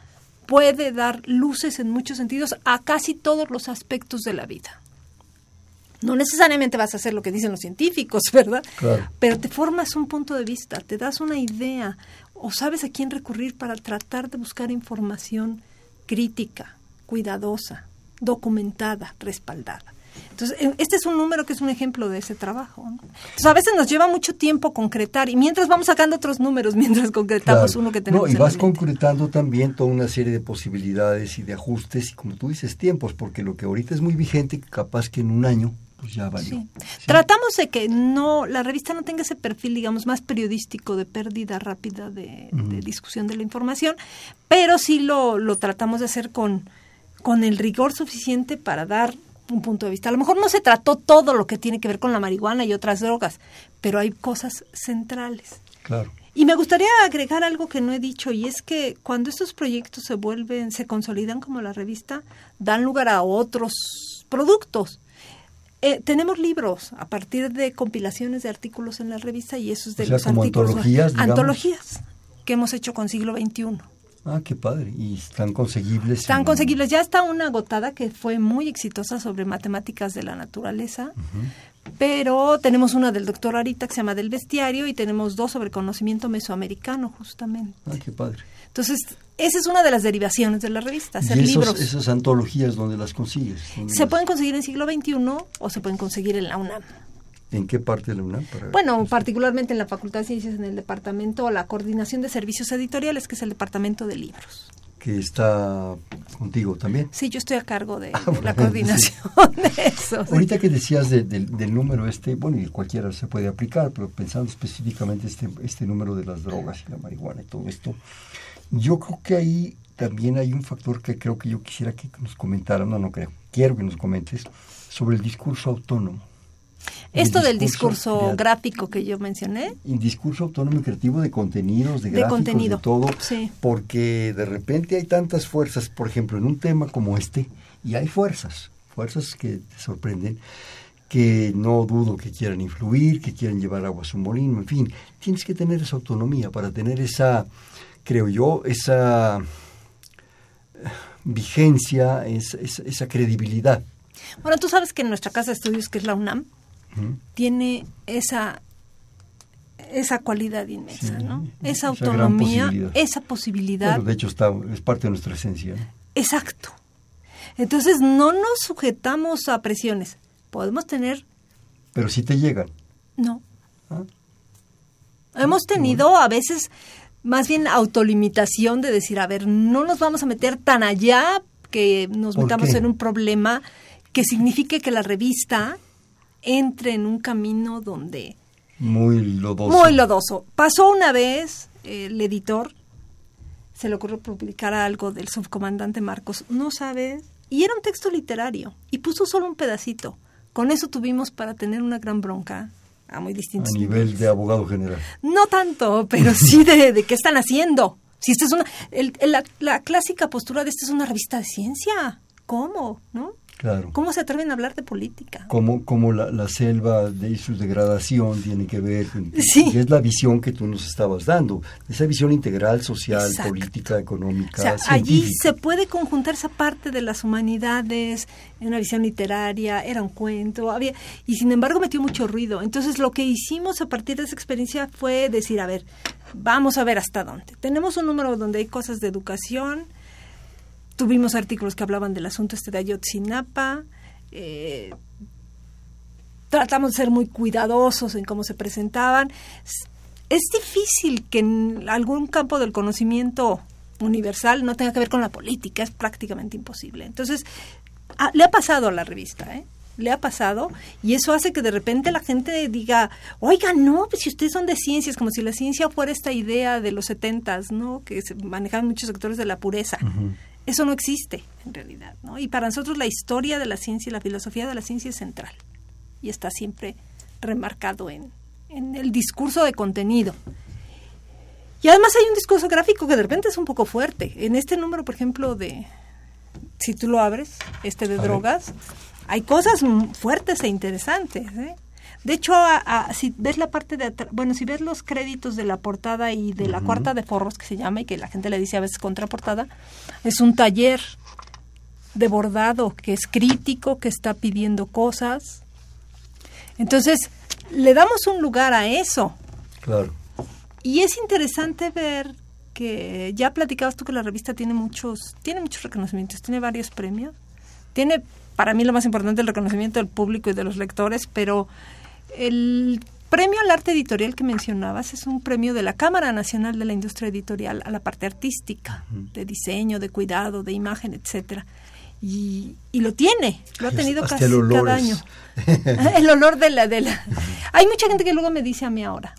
puede dar luces en muchos sentidos a casi todos los aspectos de la vida. No necesariamente vas a hacer lo que dicen los científicos, ¿verdad? Pero te formas un punto de vista, te das una idea o sabes a quién recurrir para tratar de buscar información crítica, cuidadosa, documentada, respaldada. Entonces, este es un número que es un ejemplo de ese trabajo. Entonces, a veces nos lleva mucho tiempo concretar y mientras vamos sacando otros números, mientras concretamos uno que tenemos. No, y vas concretando también toda una serie de posibilidades y de ajustes y, como tú dices, tiempos, porque lo que ahorita es muy vigente, capaz que en un año pues ya valió. Tratamos de que no la revista no tenga ese perfil, digamos, más periodístico de pérdida rápida de, de discusión de la información, pero sí lo, lo tratamos de hacer con, con el rigor suficiente para dar un punto de vista. A lo mejor no se trató todo lo que tiene que ver con la marihuana y otras drogas, pero hay cosas centrales. Claro. Y me gustaría agregar algo que no he dicho y es que cuando estos proyectos se vuelven, se consolidan como la revista, dan lugar a otros productos. Eh, tenemos libros a partir de compilaciones de artículos en la revista y eso es de los como artículos antologías, antologías que hemos hecho con siglo XXI Ah, qué padre. Y están conseguibles. Están en- conseguibles. Ya está una agotada que fue muy exitosa sobre matemáticas de la naturaleza. Pero tenemos una del doctor Arita que se llama Del Bestiario y tenemos dos sobre conocimiento mesoamericano, justamente. Ah, qué padre. Entonces, esa es una de las derivaciones de la revista, hacer y esos, libros. esas antologías, ¿dónde las consigues? ¿Dónde Se las- pueden conseguir en siglo XXI o se pueden conseguir en la UNAM. ¿En qué parte de la UNAM? Para- Bueno, particularmente en la Facultad de Ciencias, en el departamento o la Coordinación de Servicios Editoriales, que es el departamento de libros. Que está contigo también. Sí, yo estoy a cargo de, Ah, la coordinación de eso. sí. Ahorita que decías de- del- del número este, bueno, y cualquiera se puede aplicar, pero pensando específicamente este, este número de las drogas y la marihuana y todo esto, yo creo que ahí también hay un factor que creo que yo quisiera que nos comentaran, no, no creo, quiero que nos comentes sobre el discurso autónomo. Esto El del discurso gráfico que yo mencioné, el discurso autónomo y creativo de contenidos, de, De gráficos, contenido, de todo, sí. porque de repente hay tantas fuerzas, por ejemplo, en un tema como este, y hay fuerzas, fuerzas que te sorprenden, que no dudo que quieran influir, que quieran llevar agua a su molino, en fin, tienes que tener esa autonomía para tener esa, creo yo, esa eh, vigencia, esa, esa- esa credibilidad. bueno, tú sabes que en nuestra casa de estudios, que es la UNAM, Tiene esa esa cualidad inmensa, Sí, ¿no? esa autonomía, posibilidad. esa posibilidad. Bueno, de hecho, está, es parte de nuestra esencia. Exacto. Entonces, no nos sujetamos a presiones. Podemos tener, Pero si te llegan. no. ¿ah? Hemos tenido a veces más bien autolimitación de decir, a ver, no nos vamos a meter tan allá que nos ¿Por metamos qué? en un problema que signifique que la revista entre en un camino donde Muy lodoso. muy lodoso. Pasó una vez eh, el editor se le ocurrió publicar algo del subcomandante Marcos, no sabes, y era un texto literario y puso solo un pedacito. Con eso tuvimos para tener una gran bronca a muy A distintos nivel niveles. de abogado general. No tanto, pero sí de, de qué están haciendo. Si esta es una el- el- la, la clásica postura de esta es una revista de ciencia. ¿Cómo? ¿No? Claro. ¿Cómo se atreven a hablar de política? Como, como la, la selva de y su degradación tiene que ver con Sí. y es la visión que tú nos estabas dando, esa visión integral, social, Exacto. política, económica, O sea, allí se puede conjuntar esa parte de las humanidades, una visión literaria, era un cuento, había y sin embargo metió mucho ruido. Entonces lo que hicimos a partir de esa experiencia fue decir, a ver, vamos a ver hasta dónde. Tenemos un número donde hay cosas de educación, tuvimos artículos que hablaban del asunto este de Ayotzinapa, eh, tratamos de ser muy cuidadosos en cómo se presentaban. Es difícil que en algún campo del conocimiento universal no tenga que ver con la política, es prácticamente imposible. Entonces, ah, le ha pasado a la revista, ¿eh? Le ha pasado y eso hace que de repente la gente diga, oiga, no, pues si ustedes son de ciencias, como si la ciencia fuera esta idea de los setentas, ¿no? Que se manejaban muchos sectores de la pureza. Eso no existe en realidad, ¿no? Y para nosotros la historia de la ciencia y la filosofía de la ciencia es central y está siempre remarcado en, en el discurso de contenido. Y además hay un discurso gráfico que de repente es un poco fuerte. En este número, por ejemplo, de, si tú lo abres, este de drogas, hay cosas fuertes e interesantes. ¿eh? De hecho, a- a- si ves la parte de atrás, bueno, si ves los créditos de la portada y de la cuarta de forros que se llama y que la gente le dice a veces contraportada, es un taller de bordado que es crítico, que está pidiendo cosas. Entonces, le damos un lugar a eso. Claro. Y es interesante ver que ya platicabas tú que la revista tiene muchos, tiene muchos reconocimientos, tiene varios premios. Tiene, para mí lo más importante, el reconocimiento del público y de los lectores, pero el premio al arte editorial que mencionabas es un premio de la Cámara Nacional de la Industria Editorial a la parte artística, de diseño, de cuidado, de imagen, etcétera. Y, y lo tiene, lo ha tenido Hasta casi cada año. el olor de la, de la... Hay mucha gente que luego me dice a mí ahora,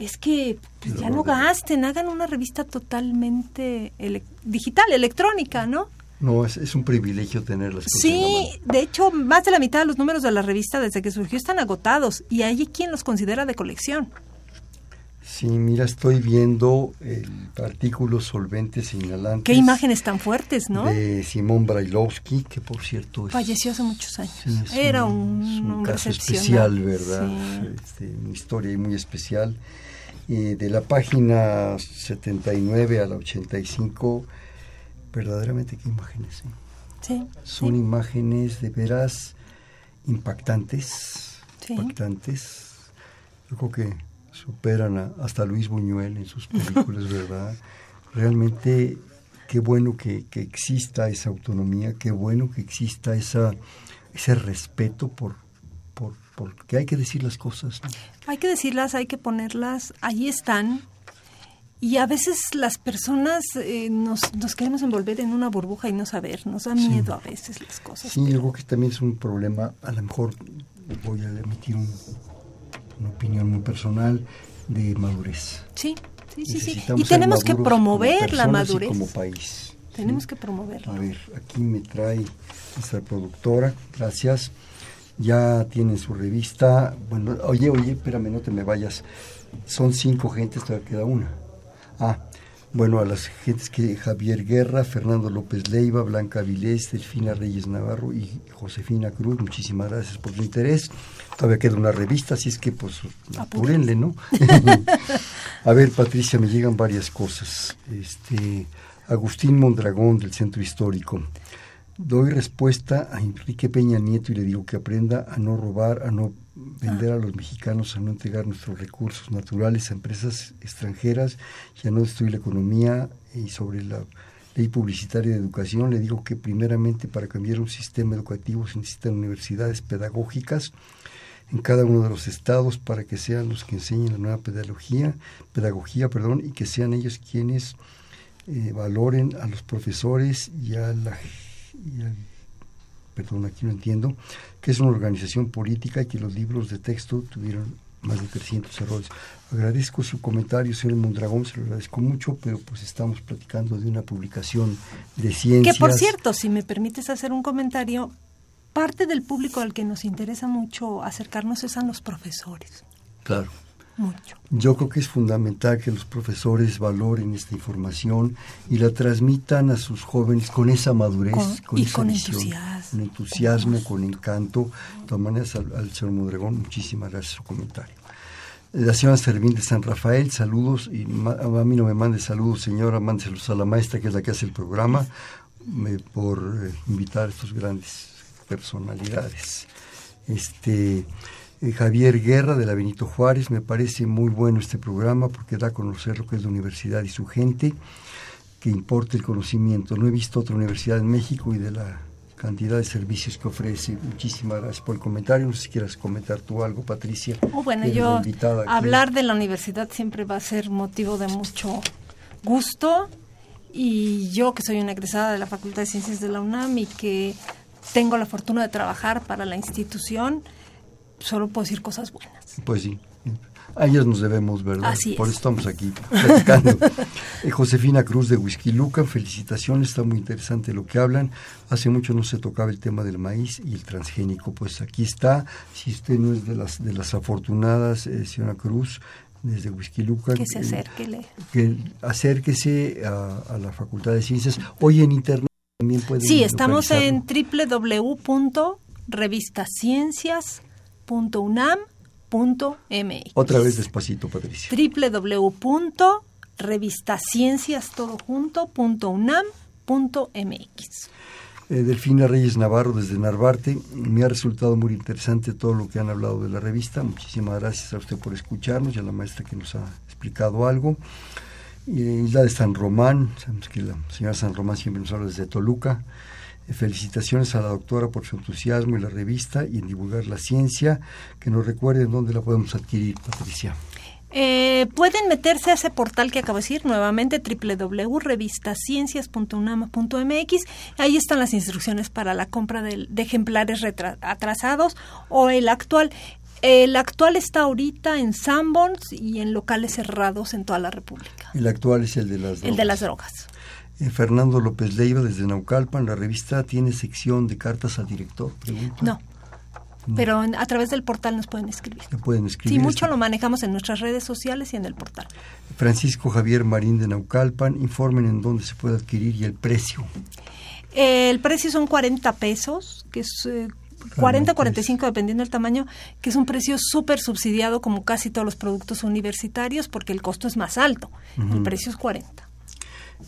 es que pues, ya no gasten, hagan una revista totalmente ele- digital, electrónica, ¿no? No, es, es un privilegio tener las cosas. en la Sí, de hecho, más de la mitad de los números de la revista desde que surgió están agotados y hay quien los considera de colección. Sí, mira, estoy viendo el artículo Solventes e Inhalantes. Qué imágenes tan fuertes, ¿no? De Simón Brailovsky, que por cierto es, Falleció hace muchos años. sí, Era un, un, un caso especial, ¿verdad? Sí. Este, una historia muy especial. Eh, de la página 79 a la 85, verdaderamente qué imágenes. ¿eh? Sí, Son sí. imágenes de veras impactantes, Sí. impactantes. Yo creo que superan a- hasta Luis Buñuel en sus películas, ¿verdad? Realmente qué bueno que, que exista esa autonomía, qué bueno que exista esa, ese respeto por, por, por que hay que decir las cosas. ¿no? Hay que decirlas, hay que ponerlas, ahí están. Y a veces las personas eh, nos, nos queremos envolver en una burbuja y no saber, nos da miedo a veces las cosas. Sí, yo creo que también es un problema, a lo mejor voy a emitir un- una opinión muy personal de madurez. Sí, sí, sí, sí. Y tenemos que promover la madurez. como país. Tenemos Sí. que promoverla. A ver, aquí me trae nuestra productora, gracias. Ya tiene su revista. Bueno, oye, oye, espérame, no te me vayas. Son cinco gentes, todavía queda una. Ah, bueno, a las gentes que Javier Guerra, Fernando López Leiva, Blanca Vilés, Delfina Reyes Navarro y Josefina Cruz, muchísimas gracias por su interés. Todavía queda una revista, así es que pues apúrenle, ¿no? a ver, Patricia, me llegan varias cosas. Este, Agustín Mondragón del Centro Histórico. Doy respuesta a Enrique Peña Nieto y le digo que aprenda a no robar, a no vender a los mexicanos, a no entregar nuestros recursos naturales a empresas extranjeras y a no destruir la economía. Y sobre la ley publicitaria de educación, le digo que primeramente para cambiar un sistema educativo se necesitan universidades pedagógicas en cada uno de los estados para que sean los que enseñen la nueva pedagogía, pedagogía perdón, y que sean ellos quienes eh, valoren a los profesores y a la perdón, aquí no entiendo, que es una organización política y que los libros de texto tuvieron más de 300 errores. Agradezco su comentario, señor Mondragón, se lo agradezco mucho, pero pues estamos platicando de una publicación de ciencias. Que por cierto, si me permites hacer un comentario, parte del público al que nos interesa mucho acercarnos es a los profesores. Claro. Mucho. Yo creo que es fundamental que los profesores valoren esta información y la transmitan a sus jóvenes con esa madurez, Con- con, y esa con visión, entusiasmo. con entusiasmo, con encanto. De todas maneras, al, al señor Mondragón, muchísimas gracias por su comentario. La señora Servín de San Rafael, saludos, y ma- a mí no me mande saludos, señora, mándeselos a la maestra, que es la que hace el programa, me- por eh, invitar a estos grandes personalidades. Este eh, Javier Guerra de la Benito Juárez, me parece muy bueno este programa porque da a conocer lo que es la universidad y su gente, que importa el conocimiento. No he visto otra universidad en México y de la cantidad de servicios que ofrece. Muchísimas gracias por el comentario. No sé si quieras comentar tú algo, Patricia. Oh, bueno, yo hablar de la universidad siempre va a ser motivo de mucho gusto y yo que soy una egresada de la Facultad de Ciencias de la UNAM y que tengo la fortuna de trabajar para la institución, solo puedo decir cosas buenas. Pues sí. A ellas nos debemos, ¿verdad? Así Por es. eso estamos aquí platicando. Eh, Josefina Cruz de Whisky Lucan, felicitaciones, está muy interesante lo que hablan. Hace mucho no se tocaba el tema del maíz y el transgénico. Pues aquí está. Si usted no es de las de las afortunadas, eh, señora Cruz, desde Whisky Lucan. Que se eh, acerque. le- que acérquese a, a la Facultad de Ciencias. Hoy en Internet también puede Sí, estamos en www.revistasciencias.unam.mx. Otra vez despacito, Patricia. www.revistaciencias.unam.mx. Eh, Delfina Reyes Navarro desde Narvarte. Me ha resultado muy interesante todo lo que han hablado de la revista. Muchísimas gracias a usted por escucharnos y a la maestra que nos ha explicado algo. Eh, Isla de San Román, sabemos que la señora San Román siempre nos habla desde Toluca. Eh, felicitaciones a la doctora por su entusiasmo y la revista y en divulgar la ciencia. Que nos recuerden dónde la podemos adquirir, Patricia. Eh, pueden meterse a ese portal que acabo de decir nuevamente www.revistasciencias.unam.mx ahí están las instrucciones para la compra de, de ejemplares atrasados o el actual el actual está ahorita en Sanborns y en locales cerrados en toda la República El actual es el de las el de las drogas. Eh, Fernando López Leiva desde Naucalpan. La revista tiene sección de cartas al director. Pregunta. no pero a través del portal nos pueden escribir pueden escribir. sí mucho Este- lo manejamos en nuestras redes sociales y en el portal Francisco Javier Marín de Naucalpan, informen en dónde se puede adquirir y el precio. El precio son 40 pesos, que es eh, 40 o 45 dependiendo del tamaño, que es un precio súper subsidiado como casi todos los productos universitarios porque el costo es más alto, el precio es 40.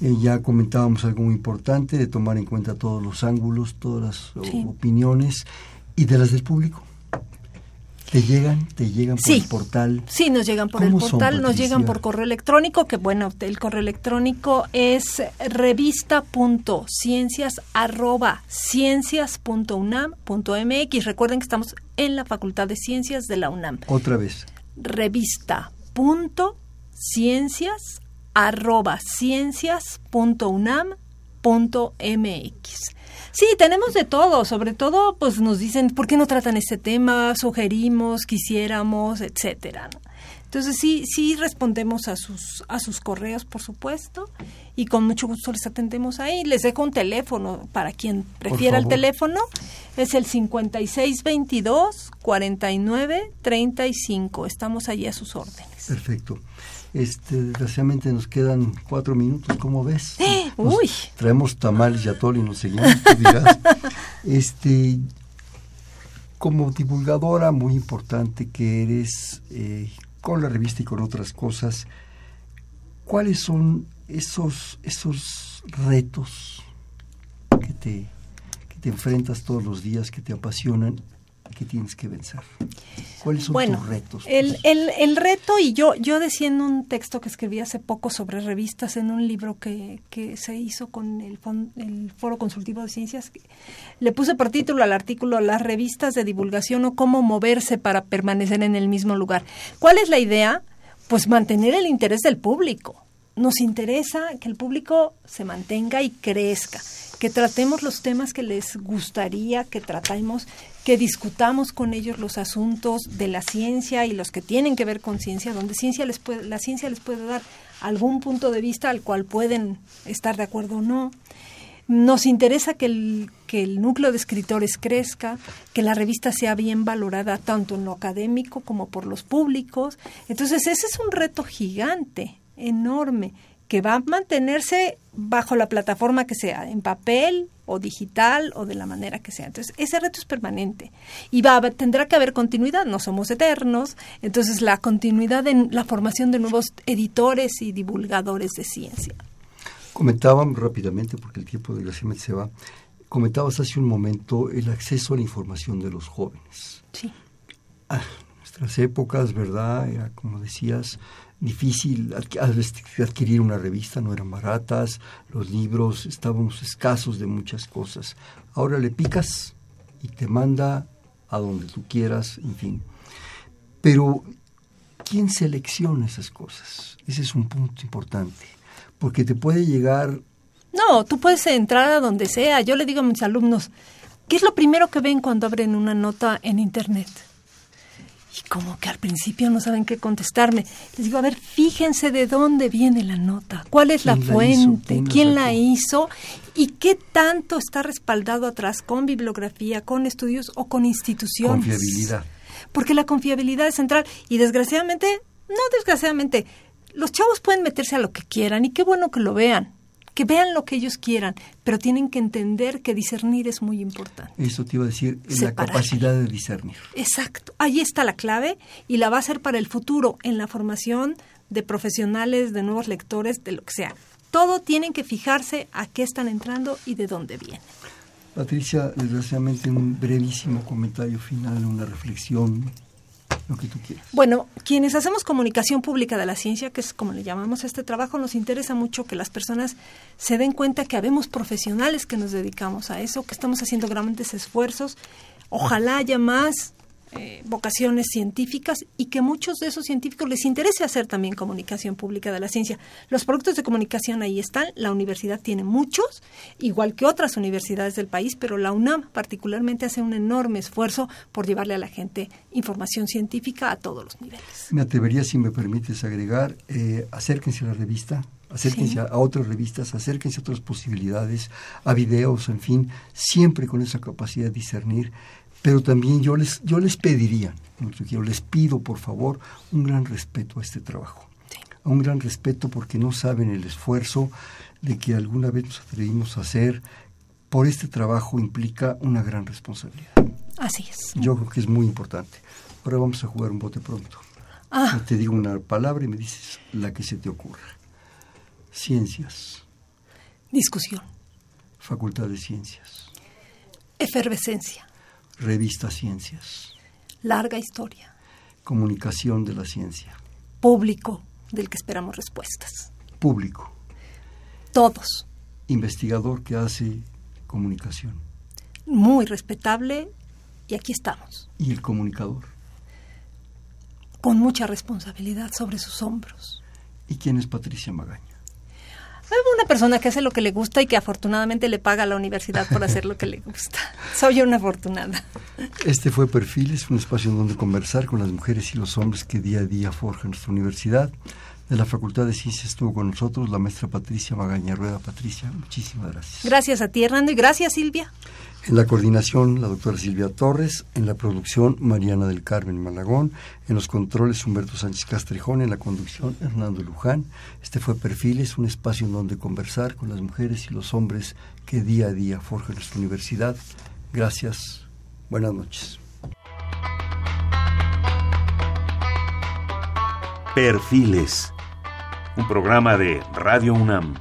Eh, ya comentábamos algo muy importante de tomar en cuenta todos los ángulos, todas las opiniones y de las del público. ¿Te llegan? ¿Te llegan por el portal? Sí, nos llegan por el portal, nos llegan por correo electrónico, que bueno, el correo electrónico es revista.ciencias.unam.mx. Recuerden que estamos en la Facultad de Ciencias de la UNAM. Otra vez. Revista.ciencias.unam.mx. Sí, tenemos de todo, sobre todo pues nos dicen, ¿por qué no tratan este tema? Sugerimos, quisiéramos, etcétera. Entonces sí, sí respondemos a sus, a sus correos, por supuesto, y con mucho gusto les atendemos ahí. Les dejo un teléfono para quien prefiera el teléfono, es el 5622 4935. Estamos allí a sus órdenes. Perfecto. Este, desgraciadamente nos quedan cuatro minutos, ¿cómo ves? ¡Eh! Uy. Traemos tamales y atole y nos seguimos, tú dirás. Este, como divulgadora muy importante que eres eh, con la revista y con otras cosas, ¿cuáles son esos, esos retos que te, que te enfrentas todos los días, que te apasionan que tienes que vencer? ¿Cuáles son tus retos? El, el, el, reto, y yo, yo decía en un texto que escribí hace poco sobre revistas, en un libro que, que se hizo con el, el Foro Consultivo de Ciencias, le puse por título al artículo Las revistas de divulgación o cómo moverse para permanecer en el mismo lugar. ¿Cuál es la idea? Pues mantener el interés del público. Nos interesa que el público se mantenga y crezca que tratemos los temas que les gustaría que tratemos, que discutamos con ellos los asuntos de la ciencia y los que tienen que ver con ciencia, donde ciencia les la ciencia les puede dar algún punto de vista al cual pueden estar de acuerdo o no. Nos interesa que el, que el núcleo de escritores crezca, que la revista sea bien valorada tanto en lo académico como por los públicos. Entonces, ese es un reto gigante, enorme, que va a mantenerse bajo la plataforma que sea, en papel o digital o de la manera que sea. Entonces, ese reto es permanente y va tendrá que haber continuidad, no somos eternos, entonces la continuidad en la formación de nuevos editores y divulgadores de ciencia. Comentábamos rápidamente, porque el tiempo desgraciadamente se va, comentabas hace un momento el acceso a la información de los jóvenes. Sí. Ah, nuestras épocas, ¿verdad? Era, como decías, difícil adquirir una revista, no eran baratas, los libros estábamos escasos de muchas cosas. Ahora le picas y te manda a donde tú quieras, en fin. Pero, ¿quién selecciona esas cosas? Ese es un punto importante, porque te puede llegar... No, tú puedes entrar a donde sea. Yo le digo a mis alumnos, ¿qué es lo primero que ven cuando abren una nota en Internet? Y como que al principio no saben qué contestarme. Les digo, a ver, fíjense de dónde viene la nota, cuál es la fuente, quién la hizo y qué tanto está respaldado atrás con bibliografía, con estudios o con instituciones. Confiabilidad. Porque la confiabilidad es central. Y desgraciadamente, no desgraciadamente, los chavos pueden meterse a lo que quieran y qué bueno que lo vean que vean lo que ellos quieran, pero tienen que entender que discernir es muy importante. Eso te iba a decir, la capacidad de discernir. Exacto, ahí está la clave y la va a ser para el futuro en la formación de profesionales, de nuevos lectores, de lo que sea. Todo tienen que fijarse a qué están entrando y de dónde vienen. Patricia, desgraciadamente un brevísimo comentario final, una reflexión Bueno, quienes hacemos comunicación pública de la ciencia, que es como le llamamos a este trabajo, nos interesa mucho que las personas se den cuenta que habemos profesionales que nos dedicamos a eso, que estamos haciendo grandes esfuerzos. Ojalá haya más eh, vocaciones científicas y que muchos de esos científicos les interese hacer también comunicación pública de la ciencia. Los productos de comunicación ahí están, la universidad tiene muchos, igual que otras universidades del país, pero la UNAM particularmente hace un enorme esfuerzo por llevarle a la gente información científica a todos los niveles. Me atrevería, si me permites agregar, eh, acérquense a la revista, acérquense a otras revistas, acérquense a otras posibilidades, a videos, en fin, siempre con esa capacidad de discernir pero también yo les, yo les pediría, yo les pido por favor un gran respeto a este trabajo. Un gran respeto porque no saben el esfuerzo de que alguna vez nos atrevimos a hacer. Por este trabajo implica una gran responsabilidad. Así es. Yo creo que es muy importante. Ahora vamos a jugar un bote pronto. Ah. Yo te digo una palabra y me dices la que se te ocurra. Ciencias, Discusión. Facultad de Ciencias, Efervescencia. Revista Ciencias, Larga historia. Comunicación de la Ciencia, Público del que esperamos respuestas. Público, Todos. investigador que hace comunicación Muy respetable y aquí estamos. y el comunicador. Con mucha responsabilidad sobre sus hombros. ¿Y quién es Patricia Magaña? Una persona que hace lo que le gusta y que afortunadamente le paga a la universidad por hacer lo que le gusta. Soy una afortunada. Este fue Perfiles, un espacio en donde conversar con las mujeres y los hombres que día a día forjan nuestra universidad. De la Facultad de Ciencias estuvo con nosotros la maestra Patricia Magaña Rueda. Patricia, muchísimas gracias. Gracias a ti, Hernando, y gracias, Silvia. En la coordinación, la doctora Silvia Torres. En la producción, Mariana del Carmen Malagón. En los controles, Humberto Sánchez Castrejón. En la conducción, Hernando Luján. Este fue Perfiles, un espacio en donde conversar con las mujeres y los hombres que día a día forjan nuestra universidad. Gracias. Buenas noches. Perfiles. Un programa de Radio UNAM.